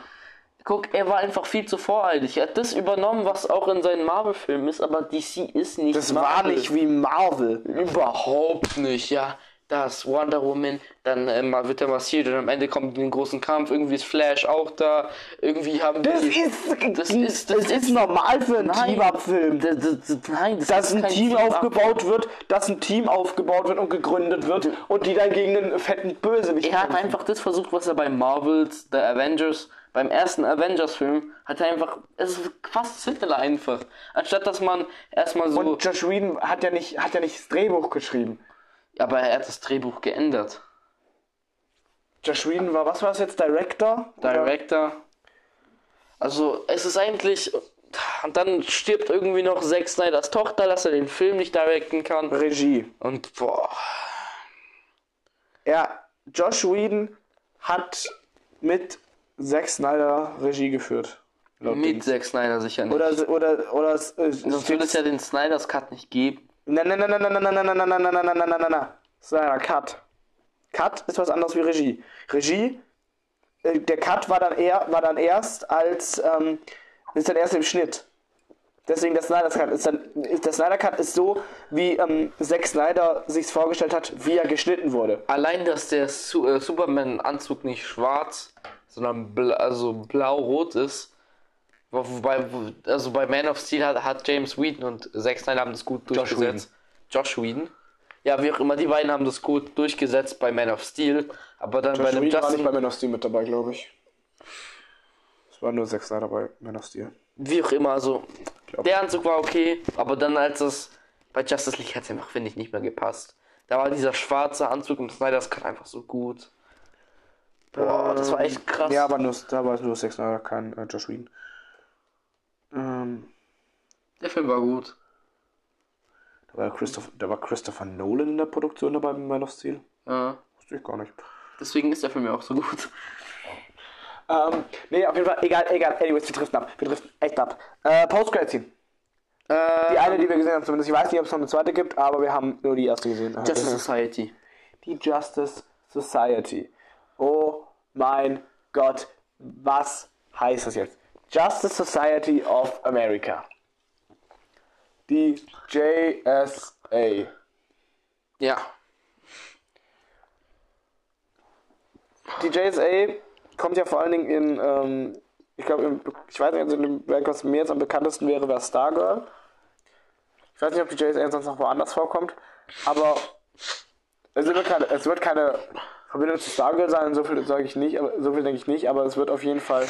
guck, er war einfach viel zu voreilig. Er hat das übernommen, was auch in seinen Marvel-Filmen ist, aber DC ist nicht Das war Marvel. nicht wie Marvel. Überhaupt nicht, ja. Das Wonder Woman, dann äh, wird er massiert und am Ende kommt ein großen Kampf. Irgendwie ist Flash auch da. Irgendwie haben Das die, ist, das ist, das das ist normal für einen Nein. Team-Up-Film. Das, das, nein, das Dass ein Team aufgebaut wird, dass ein Team aufgebaut wird und gegründet wird und die dann gegen einen fetten Bösewicht Er hat kämpfen. einfach das versucht, was er bei Marvels, The Avengers, beim ersten Avengers-Film, hat er einfach, es ist fast simpler einfach. Anstatt dass man erstmal so, Und Josh Whedon hat ja nicht, hat ja nicht das Drehbuch geschrieben. Aber er hat das Drehbuch geändert. Josh Whedon war, was war das jetzt, Director? Oder- Director. Also, es ist eigentlich, und dann stirbt irgendwie noch Zack Snyders Tochter, dass er den Film nicht directen kann. Regie. Und boah, Ja, Josh Whedon hat mit Zack Snyder Regie geführt. Mit Dings. Zack Snyder sicher nicht. Oder, oder, oder, äh, Sonst würde es ja den Snyders Cut nicht geben. Nein, nein, nein, nein, nein, nein, nein, nein, nein, nein, nein, nein, nein, nein, nein, nein. Snyder Cut. Cut ist was anderes wie Regie. Regie, äh, der Cut war dann eher, war dann erst als, ähm, ist dann erst im Schnitt. Deswegen der Snyder Cut ist dann, der Snyder Cut ist so, wie ähm, Zack Snyder sich's vorgestellt hat, wie er geschnitten wurde. Allein, dass der Su äh, Superman-Anzug nicht schwarz, sondern bla also blau-rot ist. Wo- Wobei, wo- also bei Man of Steel hat, hat James Whedon und Zack Snyder haben das gut durchgesetzt. Josh Whedon. Ja, wie auch immer, die beiden haben das gut durchgesetzt bei Man of Steel. Aber dann bei Josh dem Whedon war nicht Justin, bei Man of Steel mit dabei, glaube ich. Es war nur Zack Snyder bei Man of Steel. wie auch immer, also der Anzug war okay, aber dann als es bei Justice League hat es einfach, finde ich, nicht mehr gepasst. Da war dieser schwarze Anzug und Snyder's Cut einfach so gut. Boah, das war echt krass. Ja, aber nur, da war es nur Zack Snyder, kein äh, Josh Whedon. Ähm, Der Film war gut. da, war Christopher, da war Christopher Nolan in der Produktion dabei bei Man of Steel. Ja. Wusste ich gar nicht. Deswegen ist der Film ja auch so gut. Ähm, nee, auf jeden Fall, egal, egal. Anyways, wir driften ab. Wir driften echt ab. Äh, Post-Credit-Scene. Die eine, die wir gesehen haben, zumindest. Ich weiß nicht, ob es noch eine zweite gibt, aber wir haben nur die erste gesehen. Justice Society. die Justice Society. Oh mein Gott, was heißt das jetzt? Justice Society of America. Die JSA. Ja. Die JSA kommt ja vor allen Dingen in, ähm, ich glaube, ich weiß nicht, also in dem Werk, was mir jetzt am bekanntesten wäre, wäre Stargirl. Ich weiß nicht, ob die JSA sonst noch woanders vorkommt, aber Es wird keine, es wird keine Verbindung zu Stargirl sein, so viel sage ich nicht, aber so viel denke ich nicht, aber es wird auf jeden Fall.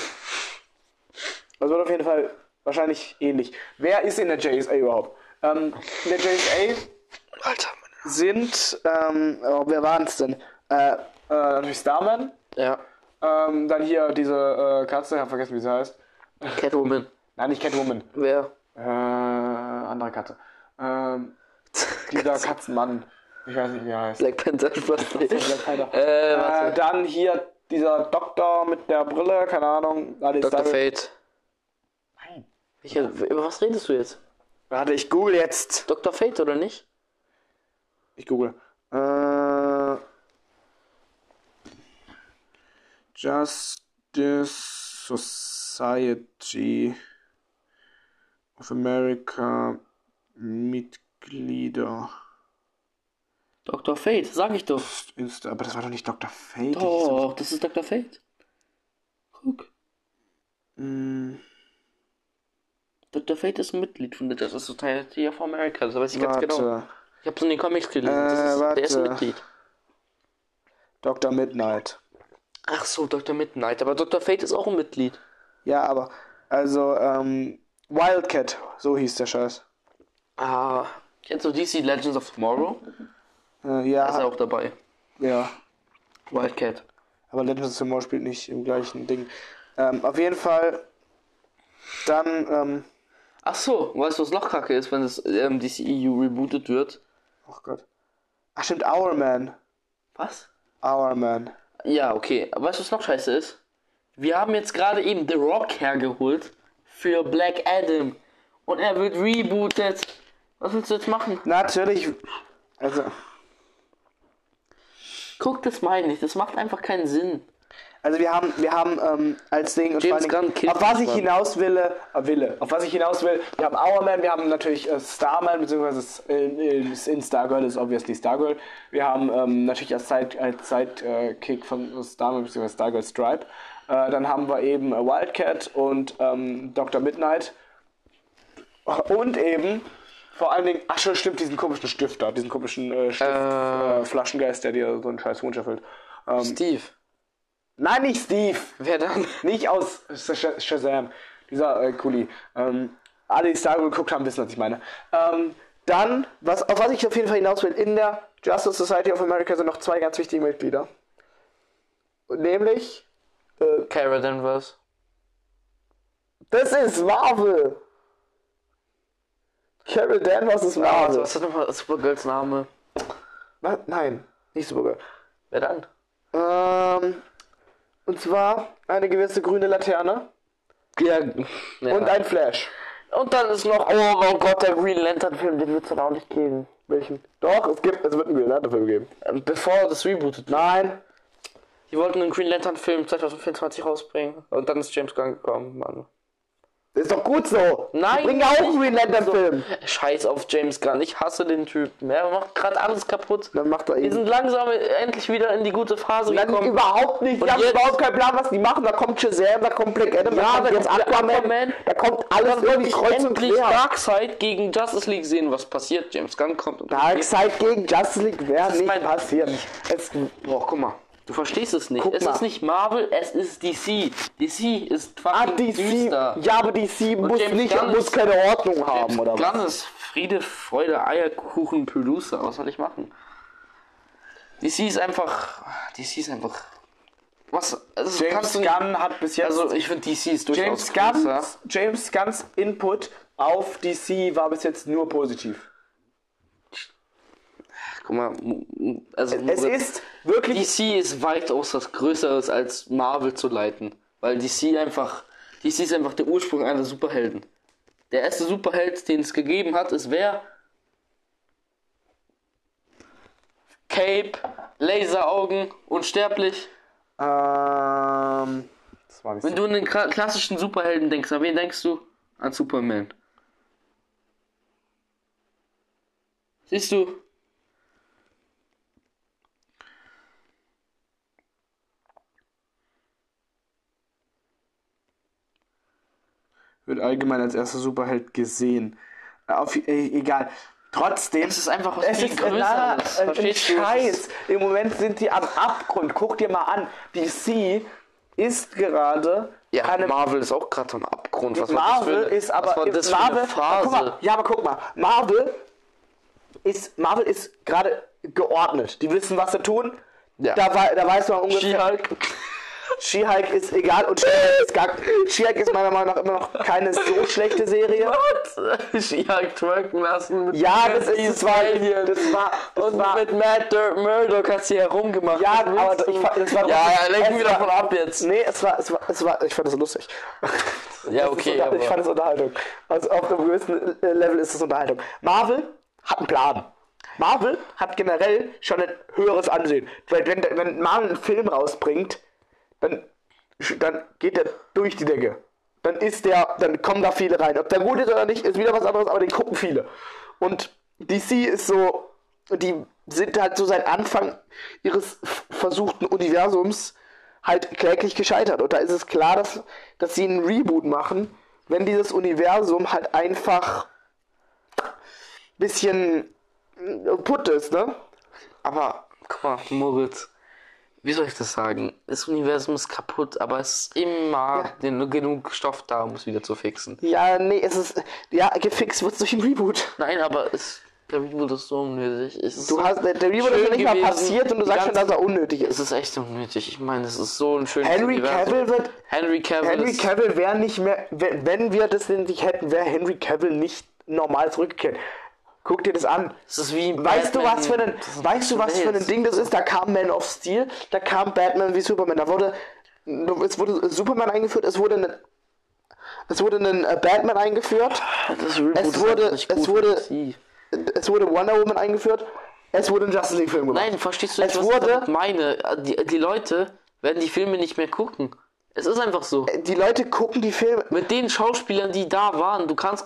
Es wird auf jeden Fall wahrscheinlich ähnlich. Wer ist in der JSA überhaupt? Ähm, in der JSA Alter, sind, ähm, oh, wer waren es denn? Äh, äh, natürlich Starman, Ja. ähm, dann hier diese äh, Katze, ich habe vergessen, wie sie heißt. Catwoman. Nein, nicht Catwoman, Wer? äh, andere Katze. Ähm, dieser Katzenmann, ich weiß nicht, wie er heißt. Black Panther. Black Panther. Äh, Äh, dann hier dieser Doktor mit der Brille, keine Ahnung. Ah, Dr. Fate. Ich, über was redest du jetzt? Warte, ich google jetzt. Dr. Fate oder nicht? Ich google. Äh, Justice Society of America Mitglieder. Dr. Fate, sag ich doch. Insta, aber das war doch nicht Dr. Fate. das ist Oh, das ist Dr. Fate. Guck. Mm, Dr. Fate ist ein Mitglied von der Justice Society of America. Das weiß ich ganz warte. genau. Ich hab's in den Comics gelesen. Äh, ist, der ist ein warte. Mitglied. Dr. Midnight. Ach so, Dr. Midnight. Aber Dr. Fate ist auch ein Mitglied. Ja, aber, also, ähm, Wildcat, so hieß der Scheiß. Ah. Kennst du DC Legends of Tomorrow? Äh, Da ist er ja, auch dabei. ja. Wildcat. Aber Legends of Tomorrow spielt nicht im gleichen Ding. Ähm, auf jeden Fall, dann, ähm, Ach so, weißt du, was noch kacke ist, wenn das ähm, DCEU rebootet wird? oh Gott. Ach stimmt, Our Man. Was? Our Man. Ja, okay. Aber weißt du, was noch scheiße ist? Wir haben jetzt gerade eben The Rock hergeholt für Black Adam. Und er wird rebootet. Was willst du jetzt machen? Natürlich, also, Guck, das meine ich. Das macht einfach keinen Sinn. Also wir haben, wir haben, ähm, als Ding, und James Gunn killt auf was ich hinaus will, äh, wille, auf was ich hinaus will, wir haben Our Man, wir haben natürlich äh, Starman, beziehungsweise in, in, in Stargirl ist obviously Stargirl. Wir haben ähm, natürlich als Side- als Sidekick von Starman, beziehungsweise Stargirl Stripe. Äh, dann haben wir eben äh, Wildcat und ähm, Dr. Midnight. Und eben, vor allen Dingen, ach schon, stimmt, diesen komischen Stifter, diesen komischen äh, Stift, Äh. äh, Flaschengeist, der dir so einen scheiß Wunsch erfüllt. Ähm, Steve. Nein, nicht Steve! Wer dann? Nicht aus Sh- Shazam, dieser äh, Kuli. Ähm, alle, die Star Wars geguckt haben, wissen, was ich meine. Ähm, dann, was, auf was ich auf jeden Fall hinaus will, in der Justice Society of America sind noch zwei ganz wichtige Mitglieder. Nämlich, äh, Cara Danvers. das ist Marvel! Carol Danvers ist Ah, Marvel. was ist nochmal Supergirls Name? Was? Nein, nicht Supergirl. Wer dann? Ähm, und zwar eine gewisse grüne Laterne Ja. ja. und ein Flash. Und dann ist noch, oh mein Gott, der Green Lantern Film, den wird es dann auch nicht geben. Welchen? Doch, es gibt, es wird einen Green Lantern Film geben. Ähm, Bevor das rebootet. Nein, Die wollten einen Green Lantern Film 2024 rausbringen. Und dann ist James Gunn gekommen, Mann. Ist doch gut so. Nein, Die ja auch einen Green Lantern Film. Scheiß auf James Gunn, ich hasse den Typen. Er macht gerade alles kaputt. Dann macht er Wir ihn. sind langsam endlich wieder in die gute Phase Dann gekommen. überhaupt nicht. Und Die haben überhaupt keinen Plan, was die machen. Da kommt Shazam, da kommt Black Adam, Ja, da kommt jetzt Aquaman, Aquaman. Da kommt alles Dann irgendwie kreuz und endlich quer. Darkseid gegen Justice League sehen, was passiert. James Gunn kommt und Darkseid gegen Justice League wäre nicht passieren. Es, Boah, guck mal. Du verstehst es nicht. Guck es mal. ist nicht Marvel, es ist DC. DC ist ah, fucking DC. düster. Ja, aber DC muss, James nicht, Gunn muss keine Ordnung haben, oder was? Gunn ist Friede, Freude, Eierkuchen, Producer. Was soll ich machen? DC ist einfach. DC ist einfach. Was? Also James Gunn hat bis jetzt... Also ich finde DC ist durchaus James Gunn, größer. James Gunns Input auf DC war bis jetzt nur positiv. Guck mal, also Es ist wirklich... DC ist weitaus was Größeres als Marvel zu leiten. Weil DC einfach. DC ist einfach der Ursprung einer Superhelden. Der erste Superheld, den es gegeben hat, ist wer? Cape, Laseraugen, unsterblich. Ähm, Wenn du an den kla- klassischen Superhelden denkst, an wen denkst du? An Superman. Siehst du? Wird allgemein als erster Superheld gesehen. Auf, äh, egal. Trotzdem. Es ist einfach was es viel ist Größeres. ein? Es Scheiß. Im Moment sind die am Abgrund. Guck dir mal an. DC ist gerade Ja, einem Marvel ist auch gerade am Abgrund. Was war das für Marvel ist aber was war das für Marvel, eine Phase? Mal, ja, aber guck mal, Marvel ist Marvel ist gerade geordnet. Die wissen, was sie tun. Ja. Da, da weiß man ungefähr. She-Hulk. Ist egal und She-Hulk ist, meiner Meinung nach immer noch keine so schlechte Serie. She-Hulk twerken lassen mit Ja, das ist das war, das war, das Und war mit Matt Dirt Murdoch hat sie herumgemacht. Ja, Was aber ich fand- das war Ja, ja, lenken wir davon ab jetzt. Nee, es war, es war, es war, ich fand das so lustig. Ja, okay, aber ich fand es Unterhaltung. Also auf einem gewissen äh, Level ist es Unterhaltung. Marvel hat einen Plan. Marvel hat generell schon ein höheres Ansehen. Weil wenn, wenn Marvel einen Film rausbringt, dann, dann geht der durch die Decke. Dann ist der, dann kommen da viele rein. Ob der gut ist oder nicht, ist wieder was anderes, aber den gucken viele. Und DC ist so, die sind halt so seit Anfang ihres versuchten Universums halt kläglich gescheitert. Und da ist es klar, dass, dass sie einen Reboot machen, wenn dieses Universum halt einfach bisschen äh, putt ist, ne? Aber, guck mal, Moritz, wie soll ich das sagen? Das Universum ist kaputt, aber es ist immer den- genug Stoff da, um es wieder zu fixen. Ja, nee, es ist, ja, gefixt wird durch den Reboot. Nein, aber es, der Reboot ist so unnötig. Es ist Du hast, der, der Reboot ist ja nicht mal gewesen. passiert und du sagst schon, dass er unnötig Es ist. ist echt unnötig. Ich meine, es ist so ein schönes Henry Universum. Cavill wird, Henry Cavill Henry ist, Cavill wäre nicht mehr, wenn wenn wir das nicht hätten, wäre Henry Cavill nicht normal zurückgekehrt. Guck dir das an. es ist wie Weißt du, Batman. was für ein, Das weißt du, was für ein. Ding das ist? Da kam Man of Steel, da kam Batman wie Superman, da wurde, es wurde Superman eingeführt, es wurde ein, es wurde ein äh, Batman eingeführt, Das es wurde- es wurde- es wurde Wonder Woman eingeführt, es wurde ein Justice League Film gemacht. Nein, verstehst du nicht, Es was ich wurde- damit meine? Die, die Leute werden die Filme nicht mehr gucken. Es ist einfach so. Die Leute gucken die Filme, Mit den Schauspielern, die da waren, du kannst.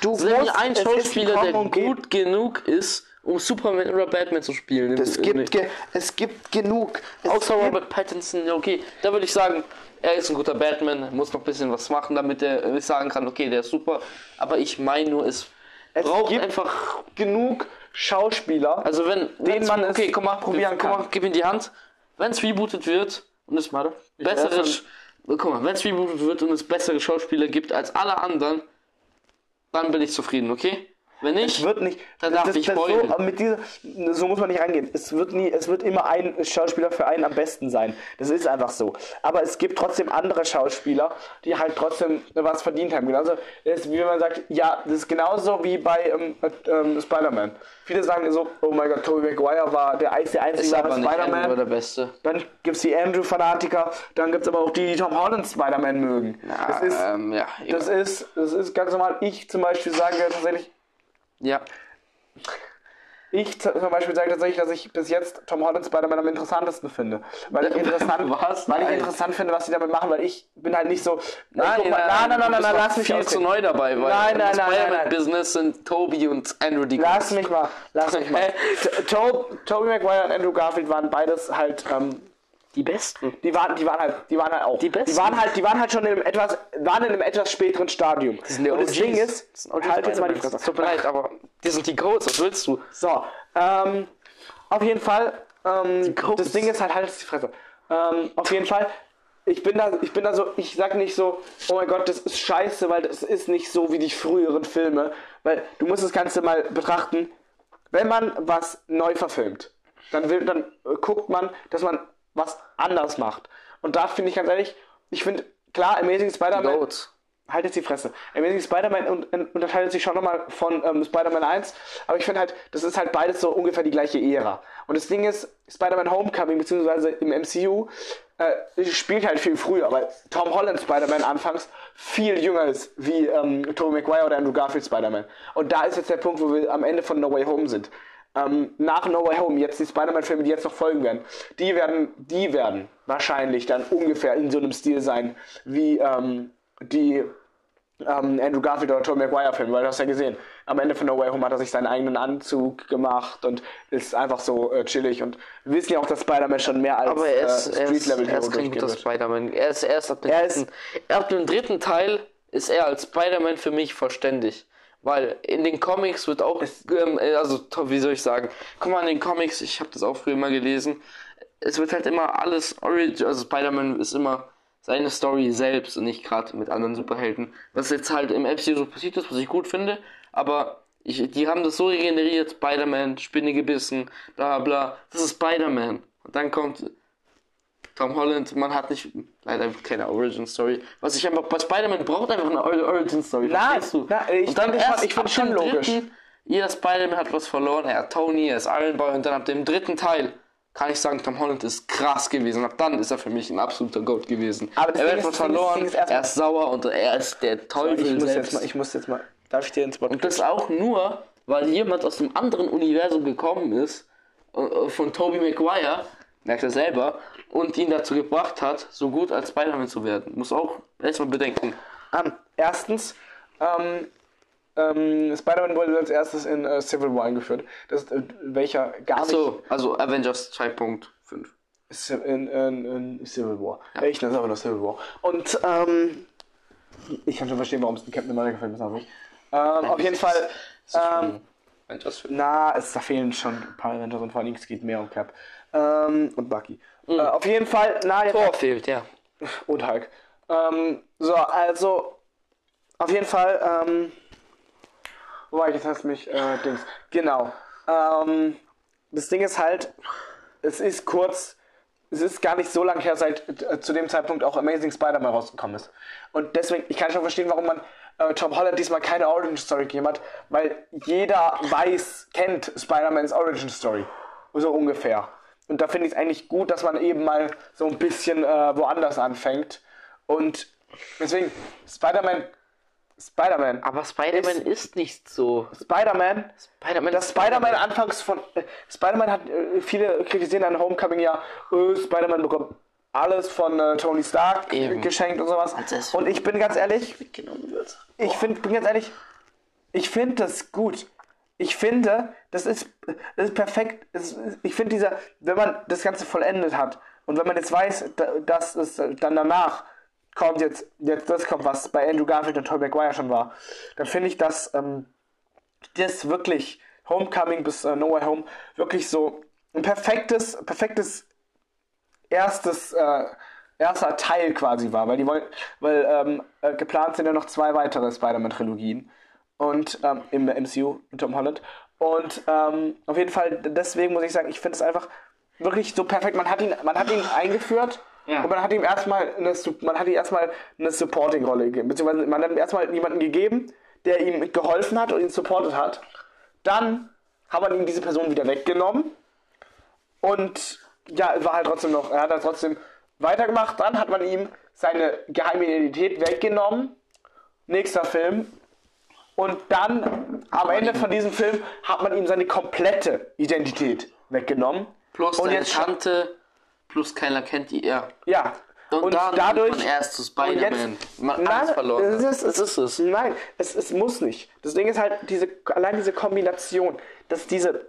Du musst- ist Schauspieler, der gut genug ist, um Superman oder Batman zu spielen. es gibt, ge, es gibt genug. Es Außer gibt, Robert Pattinson, ja, okay. Da würde ich sagen, er ist ein guter Batman, muss noch ein bisschen was machen, damit er äh, sagen kann, okay, der ist super. Aber ich meine nur, es, Es braucht einfach. genug Schauspieler. Also wenn. wenn's- man okay, guck mal, probieren guck mal, kann. gib ihm die Hand. Wenn es rebootet wird und es mal bessere. Guck mal, wenn es rebootet wird und es bessere Schauspieler gibt als alle anderen, dann bin ich zufrieden, okay? Wenn nicht, Es wird nicht. Dann darf ich so, heulen. aber mit dieser, so muss man nicht reingehen. Es wird nie, es wird immer ein Schauspieler für einen am besten sein. Das ist einfach so. Aber es gibt trotzdem andere Schauspieler, die halt trotzdem was verdient haben. Genauso ist, wie man sagt, ja, das ist genauso wie bei ähm, äh, ähm, Spider-Man. Viele sagen so, oh mein Gott, Tobey Maguire war der, einzige- der einzige Spider-Man. der Beste. Dann gibt es die Andrew-Fanatiker, dann gibt es aber auch die, die Tom Holland Spider-Man mögen. das ist, ähm, ja, das ist, das ist ganz normal. Ich zum Beispiel sage tatsächlich, ja. Ich zum Beispiel sage tatsächlich, dass ich bis jetzt Tom Holland Spider-Man am interessantesten finde. Weil ich interessant, Was? weil ich Nein. interessant finde, was sie damit machen, weil ich bin halt nicht so. Nein, nein, nein, nein, nein, noch lass mich viel zu neu dabei, weil Nein, nein, nein, nein, nein. Business sind Toby und Andrew die Lass mich mal, lass mich mal. T- To- Tobey Maguire und Andrew Garfield waren beides halt, ähm, die Besten. die waren, die waren halt, die waren halt auch. Die Besten. Die waren halt, die waren halt schon in einem etwas, waren in einem etwas späteren Stadium. sind die Und das. Ding Das ist, halt jetzt mal die. Fresse. Tut mir leid, aber die sind die Codes, was willst du? So, ähm, auf jeden Fall, ähm, das Ding ist halt, halt die Fresse. Ähm, auf jeden Fall, ich bin da, ich bin da so, ich sag nicht so, oh mein Gott, das ist scheiße, weil das ist nicht so wie die früheren Filme, weil du musst das Ganze mal betrachten, wenn man was neu verfilmt, dann will, dann äh, guckt man, dass man was anders macht. Und da finde ich ganz ehrlich, ich finde, klar, Amazing Spider-Man halt jetzt die Fresse. Amazing Spider-Man un un unterscheidet sich schon nochmal von ähm, Spider-Man 1, aber ich finde halt, das ist halt beides so ungefähr die gleiche Ära. Und das Ding ist, Spider-Man Homecoming, beziehungsweise im MCU, äh, spielt halt viel früher, weil Tom Holland Spider-Man anfangs viel jünger ist wie ähm, Tobey Maguire oder Andrew Garfield Spider-Man. Und da ist jetzt der Punkt, wo wir am Ende von No Way Home sind. Ähm, nach No Way Home, jetzt die Spider-Man-Filme, die jetzt noch folgen werden, die werden, die werden wahrscheinlich dann ungefähr in so einem Stil sein, wie ähm, die ähm, Andrew Garfield oder Tobey Maguire Film, weil du hast ja gesehen, am Ende von No Way Home hat er sich seinen eigenen Anzug gemacht und ist einfach so äh, chillig und wir wissen ja auch, dass Spider-Man schon mehr als Aber er ist, äh, er ist, Street-Level er ist guter durchgehen wird. Spider-Man. Er ist erst ab dem, Er ist- dritten, ab dem dritten Teil ist er als Spider-Man für mich vollständig. Weil in den Comics wird auch, ähm, äh, also wie soll ich sagen, guck mal, in den Comics, ich habe das auch früher mal gelesen, es wird halt immer alles Origin, also Spider-Man ist immer seine Story selbst und nicht gerade mit anderen Superhelden. Was jetzt halt im MCU so passiert ist, was ich gut finde, aber ich, die haben das so regeneriert, Spider-Man, Spinne gebissen, bla bla, das ist Spider-Man. Und dann kommt Tom Holland, man hat nicht, leider keine Origin Story. Was ich einfach, bei Spider-Man braucht einfach eine Or- Origin Story. Nein, verstehst du? nein, ich und dann erst ich find ab schon logisch. dritten, jeder Spider-Man hat was verloren. Er hat Tony, er ist Iron Boy und dann ab dem dritten Teil kann ich sagen, Tom Holland ist krass gewesen. Ab dann ist er für mich ein absoluter Goat gewesen. Aber er wird was verloren, ist er ist sauer und er ist der Teufel Ich muss, selbst. jetzt mal, ich muss jetzt mal. Darf ich dir ins Wort Und das auch nur, weil jemand aus einem anderen Universum gekommen ist, äh, von Tobey Maguire, merkt er selber, und ihn dazu gebracht hat, so gut als Spider-Man zu werden. Muss auch erstmal bedenken. an? Erstens, ähm, ähm, Spider-Man wurde als erstes in äh, Civil War eingeführt. Das ist, äh, welcher gar nicht So, also Avengers 2.5. Ist in, in, in Civil War. Ja. Ich nenne es aber noch Civil War. Und ähm, ich kann schon verstehen, warum es ein Captain America Film ist, aber nicht. Ähm, auf jeden Fall. Ähm, Avengers 5. na, es, da fehlen schon ein paar Avengers und vor allem es geht mehr um Cap. Ähm, und Bucky. Äh, auf jeden Fall, na, jetzt Thor fehlt, ja. und Hulk. Ähm, so, also, auf jeden Fall, ähm, wo ich jetzt hast du mich, äh, Dings, genau. Ähm, das Ding ist halt, es ist kurz, es ist gar nicht so lange her, seit äh, zu dem Zeitpunkt auch Amazing Spider-Man rausgekommen ist. Und deswegen, ich kann schon verstehen, warum man äh, Tom Holland diesmal keine Origin Story gegeben hat, weil jeder weiß, kennt Spider-Mans Origin Story. So ungefähr. Und da finde ich es eigentlich gut, dass man eben mal so ein bisschen äh, woanders anfängt. Und deswegen, Spider-Man, Spider-Man, Aber Spider-Man ist nicht so. Spider-Man, Spider-Man das ist Spider-Man anfangs von. Äh, Spider-Man hat. Äh, viele kritisieren an Homecoming ja, äh, Spider-Man bekommt alles von äh, Tony Stark Eben. geschenkt und sowas. Und ich bin ganz ehrlich, ich find, bin ganz ehrlich, ich finde das gut. Ich finde, das ist, das ist perfekt. Es ist- Ich finde dieser, wenn man das Ganze vollendet hat und wenn man jetzt weiß, da- dass es dann danach kommt jetzt, jetzt das kommt, was bei Andrew Garfield und Tobey Maguire schon war, dann finde ich, dass ähm, das wirklich Homecoming bis äh, No Way Home wirklich so ein perfektes, perfektes erstes, äh, erster Teil quasi war, weil die wollen, weil ähm, äh, geplant sind ja noch zwei weitere Spider-Man-Trilogien und ähm, im MCU Tom Holland und ähm, auf jeden Fall deswegen muss ich sagen, ich finde es einfach wirklich so perfekt. Man hat ihn, man hat ihn eingeführt Ja. und man hat ihm erstmal eine, man hat ihm erstmal eine Supporting-Rolle gegeben, beziehungsweise man hat ihm erstmal jemanden gegeben, der ihm geholfen hat und ihn supportet hat. Dann hat man ihm diese Person wieder weggenommen und ja, war halt trotzdem noch, er hat halt trotzdem weitergemacht. Dann hat man ihm seine geheime Identität weggenommen. Nächster Film. Und dann, am Ende von diesem Film, hat man ihm seine komplette Identität weggenommen. Plus und jetzt Tante, plus keiner kennt die, ja. Ja. Und, dann dadurch. man erst zu und Spider-Man. Man Nein, verloren. Es ist, es, ist es. Nein, es, es muss nicht. Das Ding ist halt, diese, allein diese Kombination, dass diese.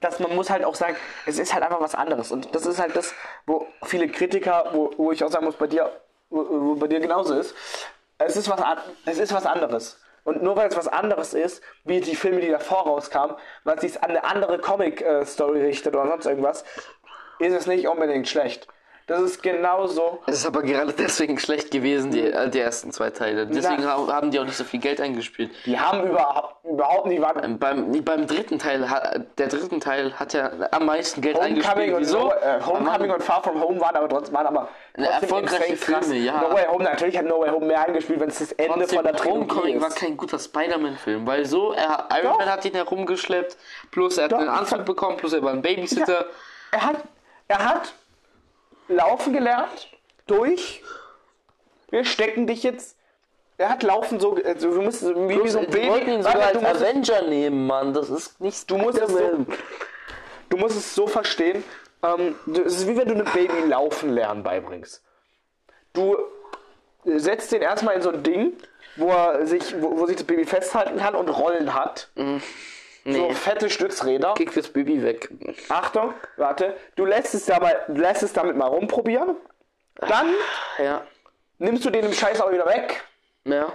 Dass man muss halt auch sagen, es ist halt einfach was anderes. Und das ist halt das, wo viele Kritiker, wo, wo ich auch sagen muss, bei dir, wo, wo bei dir genauso ist, es ist was, es ist was anderes. Und nur weil es was anderes ist, wie die Filme, die davor rauskamen, weil es sich an eine andere Comic-Story richtet oder sonst irgendwas, ist es nicht unbedingt schlecht. Das ist genauso. Es ist aber gerade deswegen schlecht gewesen, die, äh, die ersten zwei Teile. Deswegen Na. ha- haben die auch nicht so viel Geld eingespielt. Die haben überhaupt, überhaupt nicht waren. Beim, beim dritten Teil, hat, der dritten Teil hat ja am meisten Geld Homecoming eingespielt. und, Wieso? äh, Homecoming und Far From Home waren aber trotzdem, waren aber trotzdem erfolgreiche. Filme, ja. No Way Home, natürlich hat No Way Home mehr eingespielt, wenn es das Ende Trotzdem, von der Trilogie Homecoming war ist. kein guter Spider-Man-Film, weil so, er, Iron Doch. Man hat ihn herumgeschleppt, plus er hat Doch, einen Anzug bekommen, plus er war ein Babysitter. Er hat, er hat laufen gelernt durch. Wir stecken dich jetzt. Er hat laufen so, also du musst so- wie, Plus, so ein Baby. wollten ihn Warte, sogar du, als musst es, Avenger nehmen, Mann. Das ist nicht du, musst es so, du musst es so verstehen. Ähm, es ist wie wenn du einem Baby laufen lernen beibringst. Du setzt den erstmal in so ein Ding, wo, er sich, wo, wo sich das Baby festhalten kann und Rollen hat. So Nee, fette Stützräder. kick das Baby weg. Achtung, warte. Du lässt es, dabei, lässt es damit mal rumprobieren. Dann Ja, nimmst du den im Scheiß auch wieder weg ja.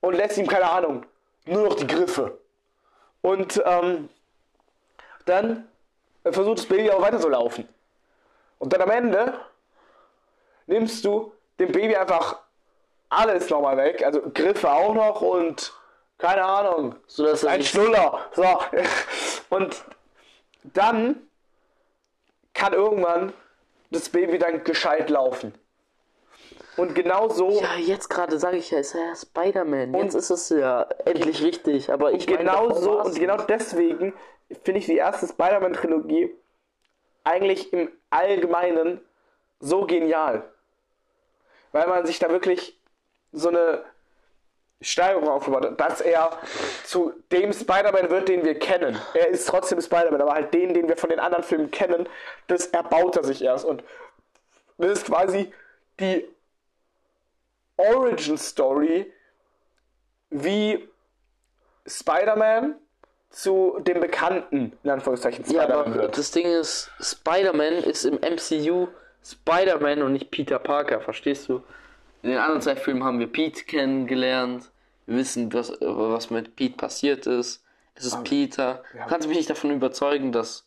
und lässt ihm, keine Ahnung, nur noch die Griffe. Und ähm, dann versucht das Baby auch weiter zu laufen. Und dann am Ende nimmst du dem Baby einfach alles nochmal weg, also Griffe auch noch und keine Ahnung, So dass ein Schnuller. So. Und dann kann irgendwann das Baby dann gescheit laufen. Und genau so, Ja, jetzt gerade sage ich ja, ist ja Spider-Man. Jetzt ist es ja endlich richtig. Aber ich meine, genau davor so und genau deswegen finde ich die erste Spider-Man-Trilogie eigentlich im Allgemeinen so genial. Weil man sich da wirklich so eine Steigerung aufgebaut dass er zu dem Spider-Man wird, den wir kennen. Er ist trotzdem Spider-Man, aber halt den, den wir von den anderen Filmen kennen, das erbaut er sich erst. Und das ist quasi die Origin-Story, wie Spider-Man zu dem bekannten, in Anführungszeichen, Ja, Spider-Man aber wird. das Ding ist, Spider-Man ist im MCU Spider-Man und nicht Peter Parker, verstehst du? In den anderen zwei Filmen haben wir Pete kennengelernt. Wir wissen, was, was mit Pete passiert ist. Es ist Peter. Du haben- kannst mich nicht davon überzeugen, dass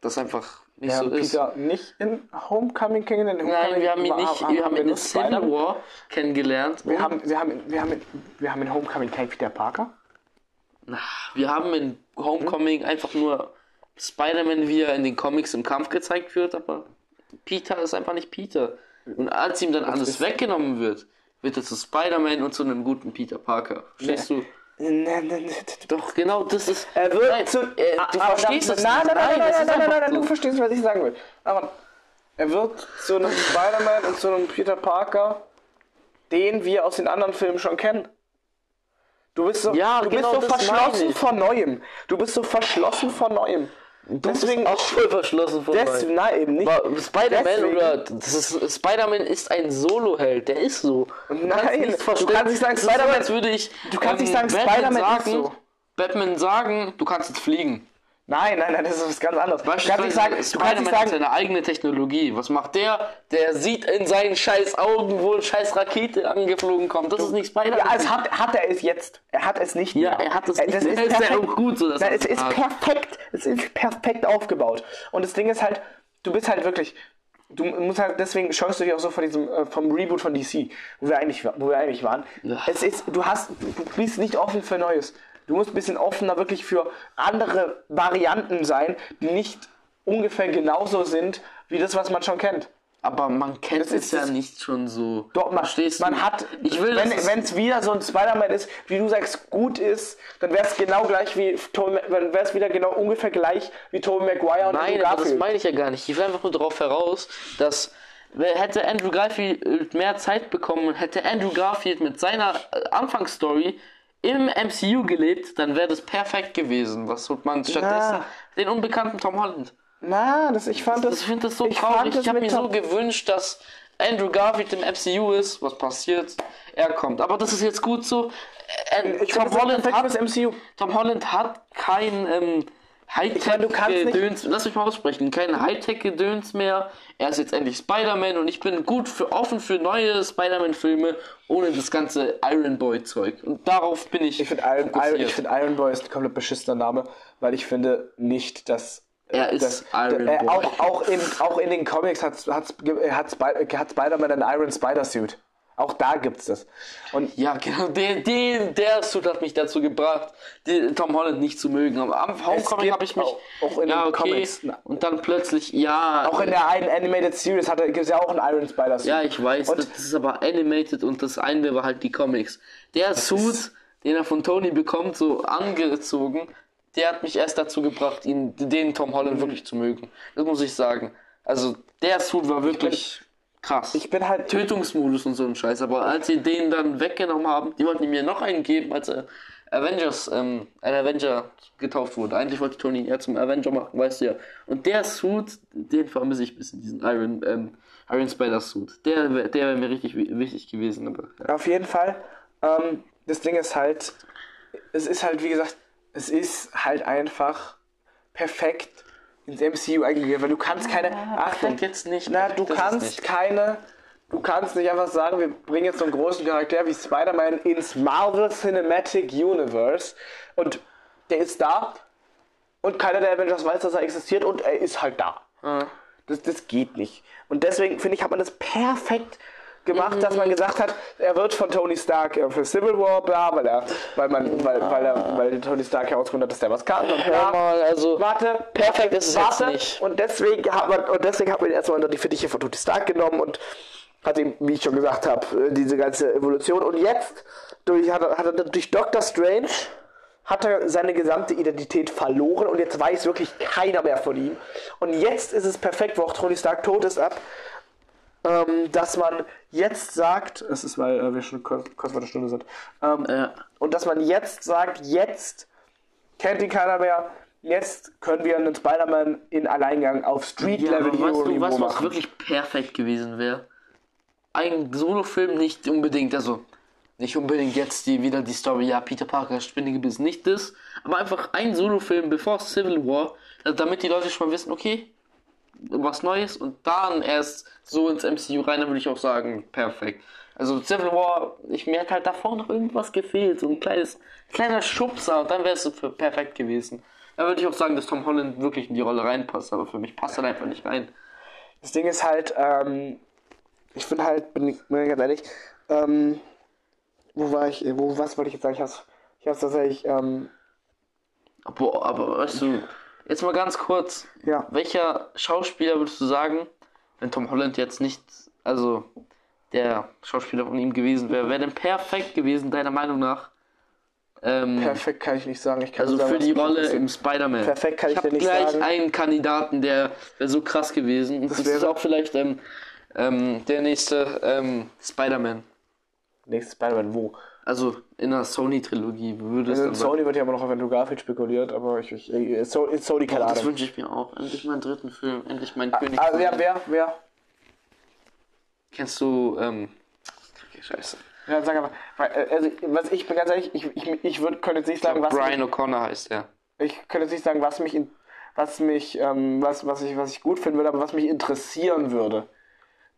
das einfach nicht Wir so haben ist. Peter nicht in Homecoming kennengelernt. in Nein, wir haben ihn nicht, wir haben ihn in Civil. War kennengelernt. Wir haben, wir, haben, wir, haben, wir haben in Homecoming keinen Peter Parker. Wir haben in Homecoming einfach nur Spider-Man, wie er in den Comics im Kampf gezeigt wird, aber Peter ist einfach nicht Peter. Und als ihm dann alles weggenommen wird, wird er zu Spider-Man und zu einem guten Peter Parker. Verstehst du? Nein, nein, nein. Doch, genau, das ist. Er wird Nein, zu. äh, Ah, du aber verstehst das, es nein, nicht. nein, nein, nein, nein, nein, nein, nein, du verstehst, was ich sagen will. Aber er wird zu einem Spider-Man und zu einem Peter Parker, den wir aus den anderen Filmen schon kennen. Du bist so, Ja, du genau bist so verschlossen vor Neuem. Du bist so verschlossen vor Neuem. Deswegen, auch voll verschlossen von des, nein, eben nicht. Spider-Man oder Spider-Man ist ein Solo-Held, der ist so. Du Nein, du kannst nicht sagen, Spider-Man- würde ich du kannst nicht ähm, sagen, Spider-Man ist so. Batman sagen, du kannst jetzt fliegen. Nein, nein, nein, das ist was ganz anderes. Du kannst nicht sagen, du kannst nicht sagen, seine eigene Technologie. Was macht der? Der sieht in seinen scheiß Augen, wo eine scheiß Rakete angeflogen kommt. Das ist nicht Spider-Man. ja, es hat, hat er es jetzt. Er hat es nicht Ja, mehr. er hat es Äh, nicht das ist Ist ja perfekt. auch gut so, dass Nein, es ist hat. perfekt. Es ist perfekt aufgebaut. Und das Ding ist halt, du bist halt wirklich, du musst halt, deswegen scheust du dich auch so von diesem, äh, vom Reboot von DC, wo wir eigentlich, wo wir eigentlich waren. Ja. Es ist, du hast, du bist nicht offen für Neues. Du musst ein bisschen offener wirklich für andere Varianten sein, die nicht ungefähr genauso sind, wie das, was man schon kennt. Aber man kennt Das es ist- ja das- nicht schon so. Doch, man, Verstehst man du? hat, Ich will, wenn es- wieder so ein Spider-Man ist, wie du sagst, gut ist, dann wäre es genau gleich wie dann wäre es wieder genau ungefähr gleich wie Tobey Maguire und Nein, Andrew aber das Garfield. meine ich ja gar nicht. Ich will einfach nur darauf heraus, dass hätte Andrew Garfield mehr Zeit bekommen und hätte Andrew Garfield mit seiner äh, Anfangsstory im MCU gelebt, dann wäre das perfekt gewesen. Was tut man stattdessen? Den unbekannten Tom Holland. Na, das, ich fand das, Ich finde das so ich traurig. das Ich habe mir so Tom- gewünscht, dass Andrew Garfield im MCU ist. Was passiert? Er kommt. Aber das ist jetzt gut so. Äh, ich Tom, das Holland hat. Tom Holland hat kein ähm, Hightech-Gedöns. Lass mich mal aussprechen. Kein Hightech-Gedöns mehr. Er ist jetzt endlich Spider-Man und ich bin gut für, offen für neue Spider-Man-Filme ohne das ganze Iron Boy-Zeug. Und darauf bin ich. Ich finde Iron, Iron, ich find Iron Boy ist ein komplett beschissener Name, weil ich finde nicht, dass. Er ist dass, Iron äh, Boy. Auch, auch, in, auch in den Comics hat, hat, hat, Spy- hat Spider-Man einen Iron Spider-Suit. Auch da gibt's das. Und Ja, genau, den, den, der Suit hat mich dazu gebracht, den Tom Holland nicht zu mögen. Aber am Homecoming habe ich mich. auch- auch in ja, den okay. Comics, Und dann plötzlich, ja. auch in der einen Animated Series gibt es ja auch einen Iron Spider-Suit. ja, ich weiß, Und- das ist aber animated und das eine war halt die Comics. Der Suit, den er von Tony bekommt, so angezogen, der hat mich erst dazu gebracht, ihn, den Tom Holland Mhm. wirklich zu mögen. Das muss ich sagen. Also, der Suit war wirklich krass. Ich bin halt. Tötungsmodus und so ein Scheiß. Aber als sie den dann weggenommen haben, die wollten mir noch einen geben, als er Avengers, ähm, ein Avenger getauft wurde. Eigentlich wollte Tony ihn eher zum Avenger machen, weißt du ja. Und der Suit, den vermisse ich ein bisschen, diesen Iron, ähm, Iron Spider Suit. Der, der wäre mir richtig wi- wichtig gewesen. Aber, ja. Auf jeden Fall. Ähm, das Ding ist halt, es ist halt, wie gesagt, es ist halt einfach perfekt ins MCU eingegangen, weil du kannst keine, Achtung, jetzt nicht. na, du Das kannst nicht. keine du kannst nicht einfach sagen, wir bringen jetzt so einen großen Charakter wie Spider-Man ins Marvel Cinematic Universe und der ist da und keiner der Avengers weiß, dass er existiert und er ist halt da. Das, das geht nicht. Und deswegen finde ich, hat man das perfekt gemacht, dass man gesagt hat, er wird von Tony Stark äh, für Civil War bla, weil er, weil man, weil, weil er, weil Tony Stark herausgefunden hat, dass der was kann. Und Hör mal, also warte, perfekt ist es jetzt warte. nicht. Und deswegen hat man, und deswegen hat man ihn erstmal unter die Fittiche von Tony Stark genommen und hat ihm, wie ich schon gesagt habe, äh, diese ganze Evolution. Und jetzt, durch, hat, er, hat er durch Doctor Strange, hat er seine gesamte Identität verloren und jetzt weiß wirklich keiner mehr von ihm. Und jetzt ist es perfekt, wo auch Tony Stark tot ist, ab, ähm, dass man jetzt sagt, es ist, weil äh, wir schon kurz, vor der Stunde sind, ähm, Ja. und dass man jetzt sagt, jetzt kennt ihn keiner mehr, jetzt können wir einen Spider-Man in Alleingang auf Ja, Street-Level aber weißt du, was machen. wirklich perfekt gewesen wäre? Ein Solofilm nicht unbedingt, also nicht unbedingt jetzt die wieder die Story, ja, Peter Parker, Spinnengebiss, nicht das, aber einfach ein Solofilm bevor Civil War, damit die Leute schon mal wissen, okay, was Neues und dann erst so ins MCU rein, dann würde ich auch sagen, perfekt. Also Civil War, ich mir hat halt davor noch irgendwas gefehlt, so ein kleines, kleiner Schubser und dann wäre es so perfekt gewesen. Da würde ich auch sagen, dass Tom Holland wirklich in die Rolle reinpasst, aber für mich passt er einfach nicht rein. Das Ding ist halt, ähm, ich finde halt, bin ich, bin ich ganz ehrlich, ähm, wo war ich, wo, was wollte ich jetzt sagen? Ich hab's, ich hab's tatsächlich, ähm, Boah, aber weißt du, jetzt mal ganz kurz, ja. welcher Schauspieler würdest du sagen, wenn Tom Holland jetzt nicht, also der Schauspieler von ihm gewesen wäre, wäre denn perfekt gewesen, deiner Meinung nach? Ähm, Perfekt kann ich nicht sagen. Ich kann also sagen, für die Rolle im Spider-Man. Perfekt kann ich hab dir nicht gleich sagen. einen Kandidaten, der wäre so krass gewesen. Und das, ist wäre- auch vielleicht ähm, ähm, der nächste ähm, Spider-Man. Nächstes Spider-Man, wo? Also in der Sony-Trilogie würde es Also. Sony wird ja immer noch auf Andrew Garfield spekuliert, aber ich, ich äh, so, in Sony keine Das Ahnung. wünsche ich mir auch. Endlich meinen dritten Film, endlich meinen König. Also ja, wer, wer? Kennst du, ähm, okay, scheiße. Ja, sag weil, äh, also, was ich bin ganz ehrlich, ich, ich, ich würd, könnte jetzt nicht sagen, was Brian O'Connor heißt der. ich könnte jetzt nicht sagen, was mich, in, was mich, ähm, was, was ich, was ich gut finden würde, aber was mich interessieren würde,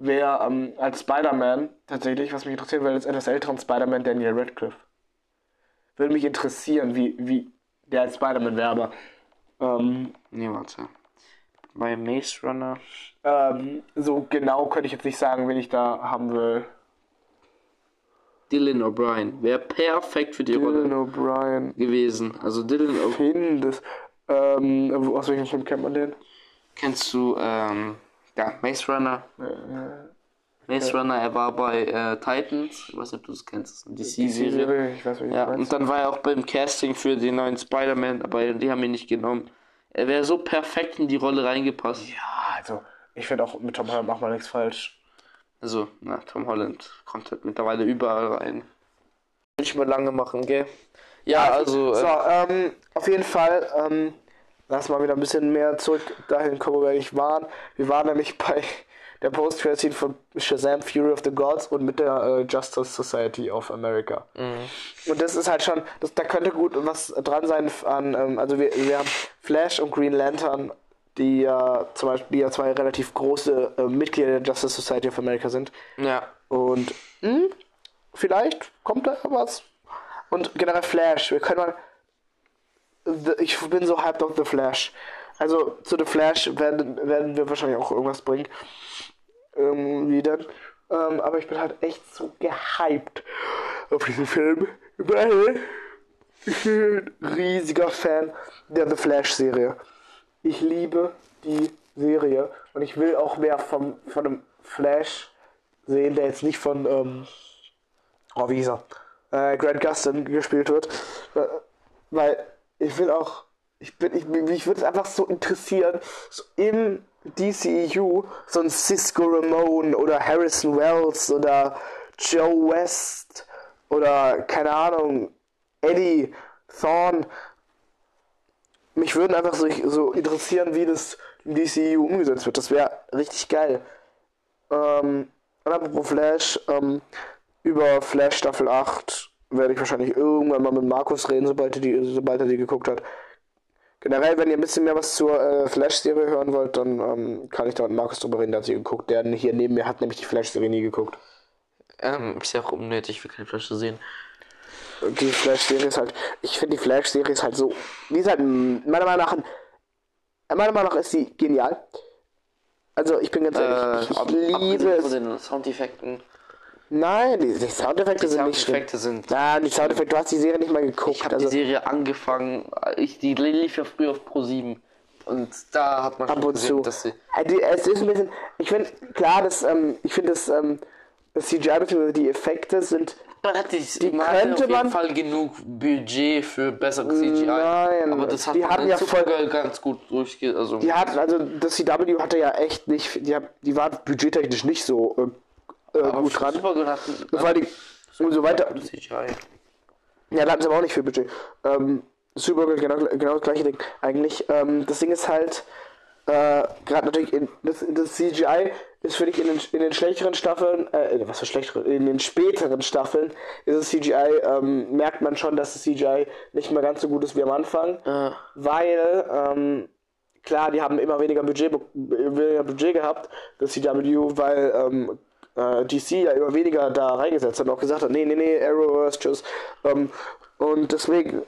wäre ähm, als Spider-Man tatsächlich, was mich interessieren würde, als etwas älteren Spider-Man Daniel Radcliffe. Würde mich interessieren, wie, wie der als Spider-Man wäre, aber ähm, Nee, warte. Bei Maze Runner. ähm, so genau könnte ich jetzt nicht sagen, wen ich da haben will. Dylan O'Brien. Wäre perfekt für die Rolle Dylan O'Brien. gewesen. Also Dylan O'Brien. Ähm, aus welchem Film kennt man den? Kennst du, ähm, ja, Maze Runner. Äh, Maze Runner, er war bei äh, Titans. Ich weiß nicht, ob du es kennst. Das ist eine DC-Serie. Serie, ich weiß, wie Ja, und dann war er auch beim Casting für den neuen Spider-Man, aber die haben ihn nicht genommen. Er wäre so perfekt in die Rolle reingepasst. Ja, also, ich finde auch mit Tom Holland macht man nichts falsch. Also, na, Tom Holland kommt halt mittlerweile überall rein. Will ich mal lange machen, gell? Ja, also, So, äh, ähm, auf jeden Fall, ähm, lass mal wieder ein bisschen mehr zurück dahin kommen, wo wir eigentlich waren. Wir waren nämlich bei der post scene von Shazam Fury of the Gods und mit der äh, Justice Society of America. Und das ist halt schon, das, da könnte gut was dran sein an, ähm, also wir, wir haben Flash und Green Lantern, die ja zum Beispiel ja zwei relativ große äh, Mitglieder der Justice Society of America sind. ja. Und hm, vielleicht kommt da was. Und generell Flash. Wir können mal. Ich bin so hyped auf The Flash. Also zu The Flash werden, werden wir wahrscheinlich auch irgendwas bringen. Irgendwie dann. Ähm, aber ich bin halt echt so gehyped auf diesen Film. Weil ich bin ein riesiger Fan der The Flash-Serie. Ich liebe die Serie und ich will auch mehr vom, von einem Flash sehen, der jetzt nicht von, ähm, oh, wie hieß er, äh, Grant Gustin gespielt wird. Weil- Weil ich will auch, ich bin, ich, mich würde es einfach so interessieren, so im DCEU so ein Cisco Ramon oder Harrison Wells oder Joe West oder keine Ahnung, Eddie Thorne. Mich würden einfach so, so interessieren, wie das im DCEU umgesetzt wird. Das wäre richtig geil. Ähm, apropos Flash, ähm, über Flash Staffel 8 werde ich wahrscheinlich irgendwann mal mit Markus reden, sobald er die, sobald er die geguckt hat. Generell, wenn ihr ein bisschen mehr was zur äh, Flash-Serie hören wollt, dann ähm, kann ich da mit Markus drüber reden, der hat sie geguckt. Der hier neben mir hat nämlich die Flash-Serie nie geguckt. Ähm, ist ja auch unnötig, für keine Flash zu sehen. Die Flash-Serie ist halt, ich finde die Flash-Serie ist halt so, die ist halt, meiner Meinung nach, meiner Meinung nach ist sie genial. Also ich bin ganz ehrlich, ich, ab- ich abgesehen liebe von es. den Soundeffekten. Nein, die, die Soundeffekte Die sind nicht schlimm. Soundeffekte sind. Nein, die Soundeffekte, du hast die Serie nicht mal geguckt. Ich habe also die Serie angefangen, ich, die lief ja früher auf Pro 7 und da hat man ab schon und gesehen, zu. dass sie. Äh, die- Es ist ein bisschen, ich finde, klar, das, ähm, ich finde das, ähm, das CGI bzw. die Effekte sind Man hat die, man könnte auf jeden man- Fall genug Budget für bessere CGI. Nein, aber das hat die hatten ja voll- ganz gut durchge... Also, Die hat, also das CW hatte ja echt nicht, die, die war budgettechnisch nicht so äh, äh, gut dran. Vor allem, und so weiter. Ja, da hatten sie aber auch nicht viel Budget. Ähm, Supergirl, genau, genau das gleiche Ding. Eigentlich, ähm, das Ding ist halt, äh, gerade natürlich, in, das, das CGI ist für dich in den, in den schlechteren Staffeln, äh, was für schlechtere, in den späteren Staffeln ist das CGI, ähm, merkt man schon, dass das CGI nicht mehr ganz so gut ist wie am Anfang. Äh, weil ähm, klar, die haben immer weniger Budget, be- weniger Budget gehabt, das CW, weil ähm, äh, DC ja immer weniger da reingesetzt hat und auch gesagt hat, nee, nee, nee, Arrowverse, tschüss. Ähm, und deswegen,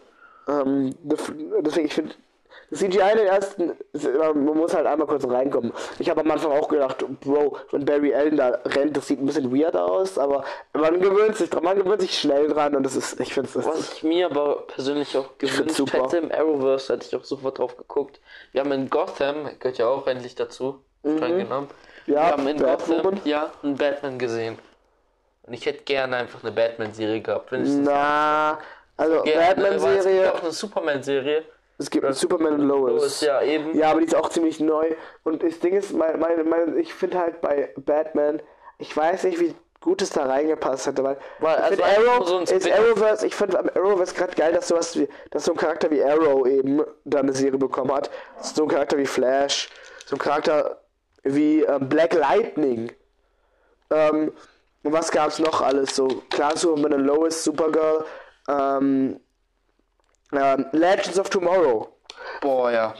ähm, deswegen, ich finde, CGI in den ersten, immer- man muss halt einmal kurz reinkommen. Ich habe am Anfang auch gedacht, Bro, wenn Barry Allen da rennt, das sieht ein bisschen weird aus, aber man gewöhnt sich dran, man gewöhnt sich schnell dran und das ist, ich finde es, was ich mir aber persönlich auch gewünscht hätte im Arrowverse, hätte ich auch sofort drauf geguckt. Wir haben in Gotham, gehört ja auch endlich dazu, streng genommen. Ja, wir haben in Batwoman. Gotham ja einen Batman gesehen. Und ich hätte gerne einfach eine Batman-Serie gehabt. Na, also weil Es gibt Batman-Serie, auch eine Superman-Serie. es gibt eine Superman und Lois. Lois, ja, eben. Ja, aber die ist auch ziemlich neu. Und das Ding ist, mein, mein, mein, ich finde halt bei Batman, ich weiß nicht, wie gut es da reingepasst hätte, weil, Weil, ich also Arrow, so ist. Arrowverse, ich finde am Arrowverse gerade geil, dass sowas wie, dass so ein Charakter wie Arrow eben da eine Serie bekommen hat. So ein Charakter wie Flash, so ein Charakter wie ähm, Black Lightning. Ähm, und was gab's noch alles? So, klar, Superman und Lois, Supergirl, ähm, ähm, Legends of Tomorrow. Boah, ja.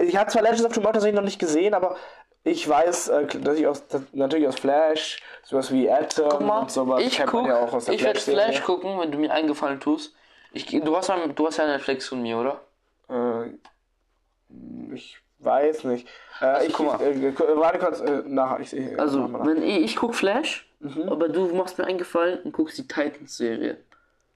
Ich habe zwar Legends of Tomorrow tatsächlich noch nicht gesehen, aber ich weiß, äh, dass ich aus, dass, natürlich aus Flash, sowas wie Atom Guck mal, und sowas ich guck, ja auch aus der ich werde. Flash gucken, wenn du mir eingefallen tust. Ich, du, hast ja, du hast ja Netflix von mir, oder? Äh, ich weiß nicht. Äh, ich guck mal. Äh, äh, warte kurz, äh, nach, ich sehe. Also, mach mal nach. wenn ich, ich guck Flash, Mhm. aber du machst mir eingefallen und guckst die Titans-Serie.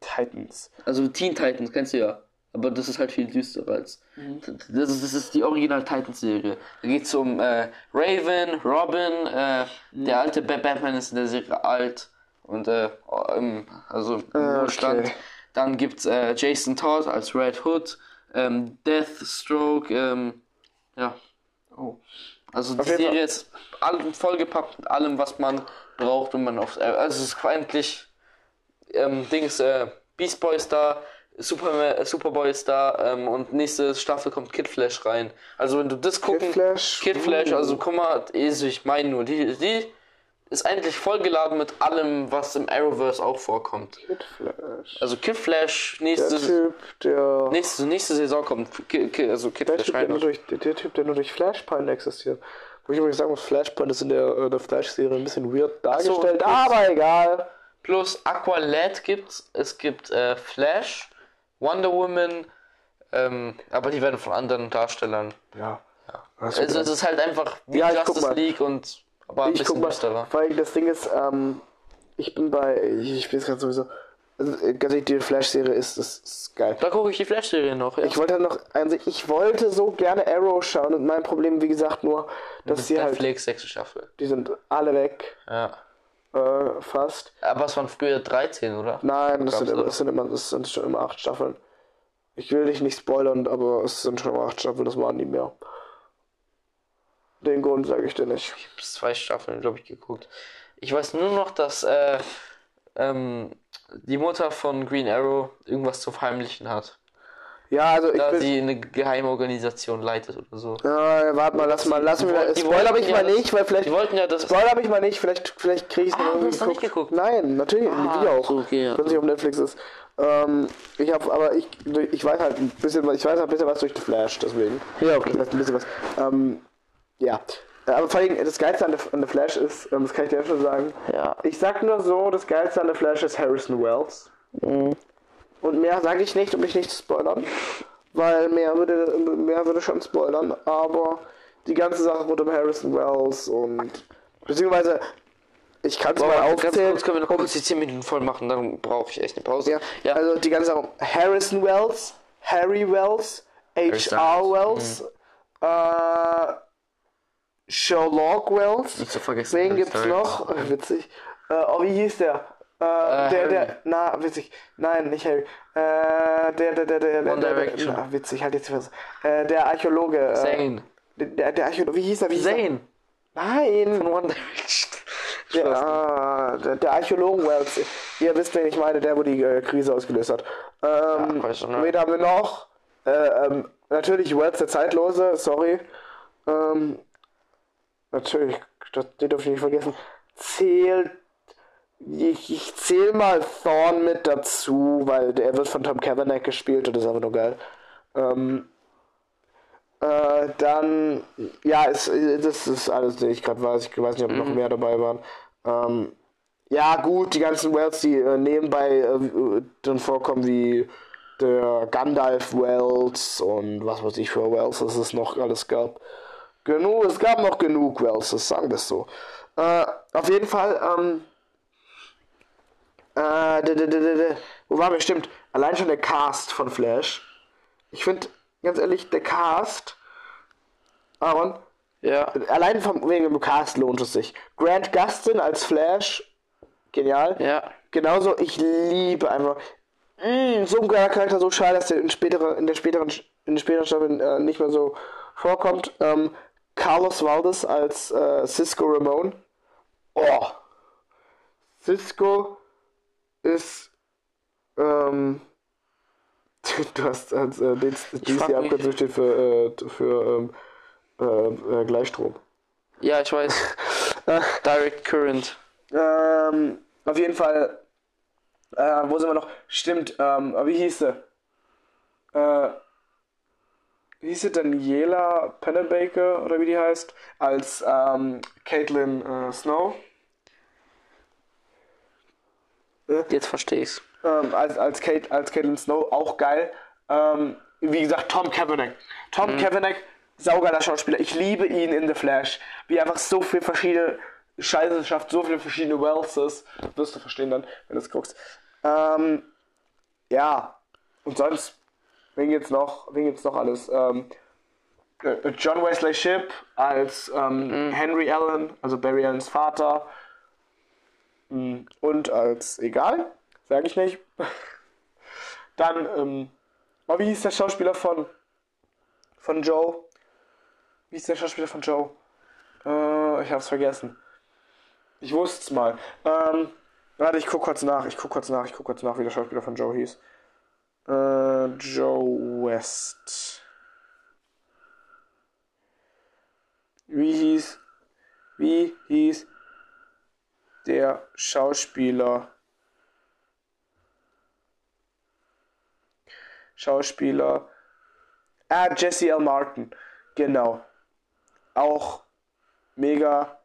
Titans. Also Teen Titans, kennst du ja. Aber das ist halt viel düsterer als. Mhm. Das, ist, das ist die Original Titans-Serie. Da geht es um äh, Raven, Robin, äh, Mhm. der alte Ba- Batman ist in der Serie alt und äh, im, also im Ah, Ruhestand. okay. Dann gibt's äh, Jason Todd als Red Hood, ähm, Deathstroke, ähm, ja. Oh. Also die Serie Fall. ist all, vollgepackt mit allem, was man braucht, wenn man auf. Äh, also es ist endlich ähm, Dings, äh, Beast Boy ist da, Superman, äh, Superboy ist da ähm, und nächste Staffel kommt Kid Flash rein. Also wenn du das gucken, Flash? Kid Flash, Uh. also guck mal, also ich meine nur, die, die ist eigentlich vollgeladen mit allem, was im Arrowverse auch vorkommt. Kid Flash. Also Kid Flash, Der nächste, Typ, der. nächste, nächste Saison kommt, Ki- Ki- also Kid Der Flash typ, der, nur durch, der, der Typ, der nur durch Flashpoint existiert. Wo ich übrigens sagen muss, Flashpoint ist in der, äh, der Flash-Serie ein bisschen weird dargestellt, plus- aber egal. Plus Aqualad gibt's, es gibt äh, Flash, Wonder Woman, ähm, aber die werden von anderen Darstellern. Ja. Das Also es ist halt einfach wie Ja, Justice. League und aber ein ich guck bisschen mal, düsterer. weil das Ding ist, ähm, ich bin bei, ich, bin jetzt gerade sowieso, also, äh, ganz ehrlich, die Flash-Serie ist, ist, ist geil. Da gucke ich die Flash-Serie noch. Ja. Ich wollte halt noch, also ich wollte so gerne Arrow schauen und mein Problem, wie gesagt, nur, dass die halt, Netflix, sechste Staffel. die sind alle weg, Ja. äh, fast. Aber es waren früher 13, oder? Nein, das sind, immer, das sind immer, das sind schon immer acht Staffeln. Ich will dich nicht spoilern, aber es sind schon immer acht Staffeln, das waren nie mehr. Den Grund sage ich dir nicht. Ich habe zwei Staffeln, glaube ich, geguckt. Ich weiß nur noch, dass äh, ähm, die Mutter von Green Arrow irgendwas zu verheimlichen hat. Ja, also ich Da bin, sie eine geheime Organisation leitet oder so. Ja, warte mal, lass mal, lass Die mal. die Spoiler mich ja mal das- nicht, weil vielleicht. Die wollten ja das. Spoiler mich mal nicht, vielleicht, vielleicht kriege ich es Ah, du hast noch nicht geguckt? Nein, natürlich, Ah, wie auch. okay, ja. Wenn nicht auf Netflix ist. Ähm, ich habe, aber ich, ich weiß halt ein bisschen, was- ich weiß halt ein bisschen was durch den Flash, deswegen. Ja, Das heißt ein bisschen was. Ähm, ja. Aber vor allem, das Geilste an der, an der Flash ist, ähm, das kann ich dir schon sagen. Ja. Ich sag nur so, das Geilste an der Flash ist Harrison Wells. Mhm. Und mehr sage ich nicht, um mich nicht zu spoilern. Weil mehr würde, mehr würde schon spoilern. Aber die ganze Sache rund um Harrison Wells und. Beziehungsweise, ich kann es mal Ganz aufzählen. kurz können wir noch kurz die 10 Minuten voll machen, dann brauche ich echt eine Pause. Ja, ja. also die ganze Sache. Harrison Wells, Harry Wells, H.R. Wells, äh, Sherlock Wells. Zu vergessen. Wen gibt's Styles. noch? Oh, witzig. Äh, oh, wie hieß der? Äh, der, Harry. der, na, witzig. Nein, nicht Harry. Äh, der, der, der, der, One der, der, na, witzig, halt jetzt was. Äh, der Archäologe. Äh, Zane. der, der Archäologe, wie hieß er? Wie hieß er? Zane. Nein. Von One Direction. Der, ah, der, der Archäologen Wells. Ihr wisst, wen ich meine, der, wo die äh, Krise ausgelöst hat. Ähm, Ja, schon, ne? wen haben wir noch? Äh, ähm, natürlich Wells der Zeitlose, sorry. Ähm, natürlich, das, den darf ich nicht vergessen. Zählt. Ich, ich zähle mal Thorn mit dazu, weil der wird von Tom Kavanagh gespielt und das ist einfach nur geil. Ähm, äh, dann, ja, es, das ist alles, den ich gerade weiß. Ich weiß nicht, ob noch mehr dabei waren. Ähm, ja, gut, die ganzen Wells, die äh, nebenbei äh, dann vorkommen, wie der Gandalf Wells und was weiß ich für Wells es es noch alles gab. Genug, es gab noch genug Wells, das sagen wir es so. Äh, auf jeden Fall, ähm, äh, d- d- d- d- d- wo war bestimmt? Allein schon der Cast von Flash. Ich finde, ganz ehrlich, der Cast, Aaron, Ja. allein vom, wegen dem Cast lohnt es sich. Grant Gustin als Flash, genial. Ja. Genauso, ich liebe einfach. Mm, so ein geiler Charakter, so schade, dass der in, spätere, in der späteren in späteren Staffeln äh, nicht mehr so vorkommt. Ähm, Carlos Valdez als äh, Cisco Ramon. Oh. Cisco ist ähm, du hast als äh, den, die Abkürzung steht für, äh, für ähm, äh, äh, Gleichstrom. Ja, ich weiß. Direct Current. Ähm, auf jeden Fall, äh, wo sind wir noch? Stimmt, ähm, wie hieß sie? Äh, wie hieß sie? Daniela Pennebaker oder wie die heißt? Als ähm, Caitlin äh, Snow. Jetzt verstehe ich's. ähm, als, als, Kate, als Caitlin Snow auch geil. Ähm, wie gesagt, Tom Kavanagh. Tom Kavanagh, saugeiler Schauspieler. Ich liebe ihn in The Flash. Wie er einfach so viel verschiedene Scheiße schafft, so viele verschiedene Wellses. Wirst du verstehen dann, wenn du es guckst. Ähm, ja, und sonst, wen gibt's noch? Wen gibt's noch alles? Ähm, äh, John Wesley Shipp als ähm, Henry Allen, also Barry Allens Vater. Mm, Und als, egal, sage ich nicht. Dann, ähm, oh, wie hieß der Schauspieler von, von Joe? Wie hieß der Schauspieler von Joe? Äh, ich hab's vergessen. Ich wusste es mal. Ähm, warte, ich guck kurz nach. Ich guck kurz nach. Ich guck kurz nach, wie der Schauspieler von Joe hieß. Äh, Joe West. Wie hieß, wie hieß der Schauspieler? Schauspieler. Ah, Jesse L. Martin. Genau. Auch mega.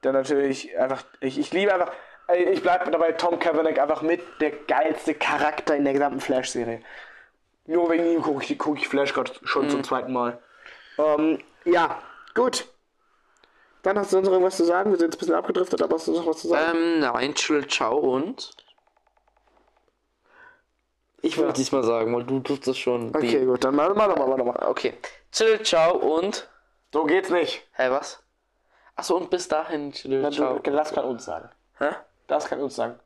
Dann natürlich einfach. Ich, ich liebe einfach. Ich bleibe dabei Tom Kavanagh einfach mit der geilste Charakter in der gesamten Flash-Serie. Nur wegen ihm gucke ich, guck ich Flash gerade schon zum zweiten Mal. Ähm, ja, gut. Dann hast du sonst noch irgendwas zu sagen? Wir sind jetzt ein bisschen abgedriftet, aber hast du noch was zu sagen? Ähm, nein, chill, ciao und. Ich will Ja. diesmal sagen, weil du tust das schon. okay, wie- gut, dann mal, mal, mal, mal, mal. Okay. Chill, ciao und. So geht's nicht. Hä, was? Achso, und bis dahin, chill, ciao. Du, lass kein uns sagen. Hä? Lass kein uns sagen.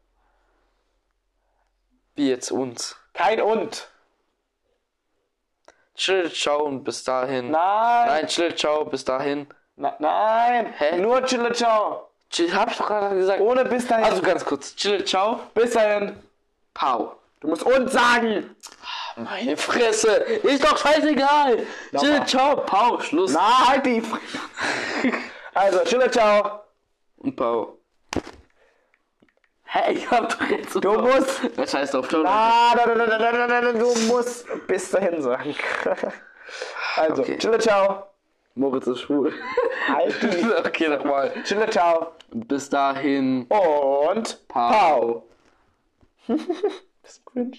Wie jetzt uns? Kein und. Chill, ciao und bis dahin. Nein. Nein, chill, ciao, bis dahin. Na, nein. Hä? Nur Chille Ciao. Chill, hab ich doch gerade gesagt. Ohne bis dahin. Also ganz kurz. Chill, ciao, bis dahin. pau. Du musst uns sagen. Meine Fresse. Ist doch scheißegal. Chill, ciao, pau. Schluss. Na, halt die Fresse. Also, Chille Ciao. Und pau. Ich hab doch jetzt. Du musst. Ja, scheiß drauf, ciao. Ah, da, da, da, da, da, da, da, du musst bis dahin sagen. Also, Okay. Chille, ciao. Moritz ist schwul. Halt okay, nochmal. Chille, ciao. Bis dahin. Und Pau. Pau. das ist cringe.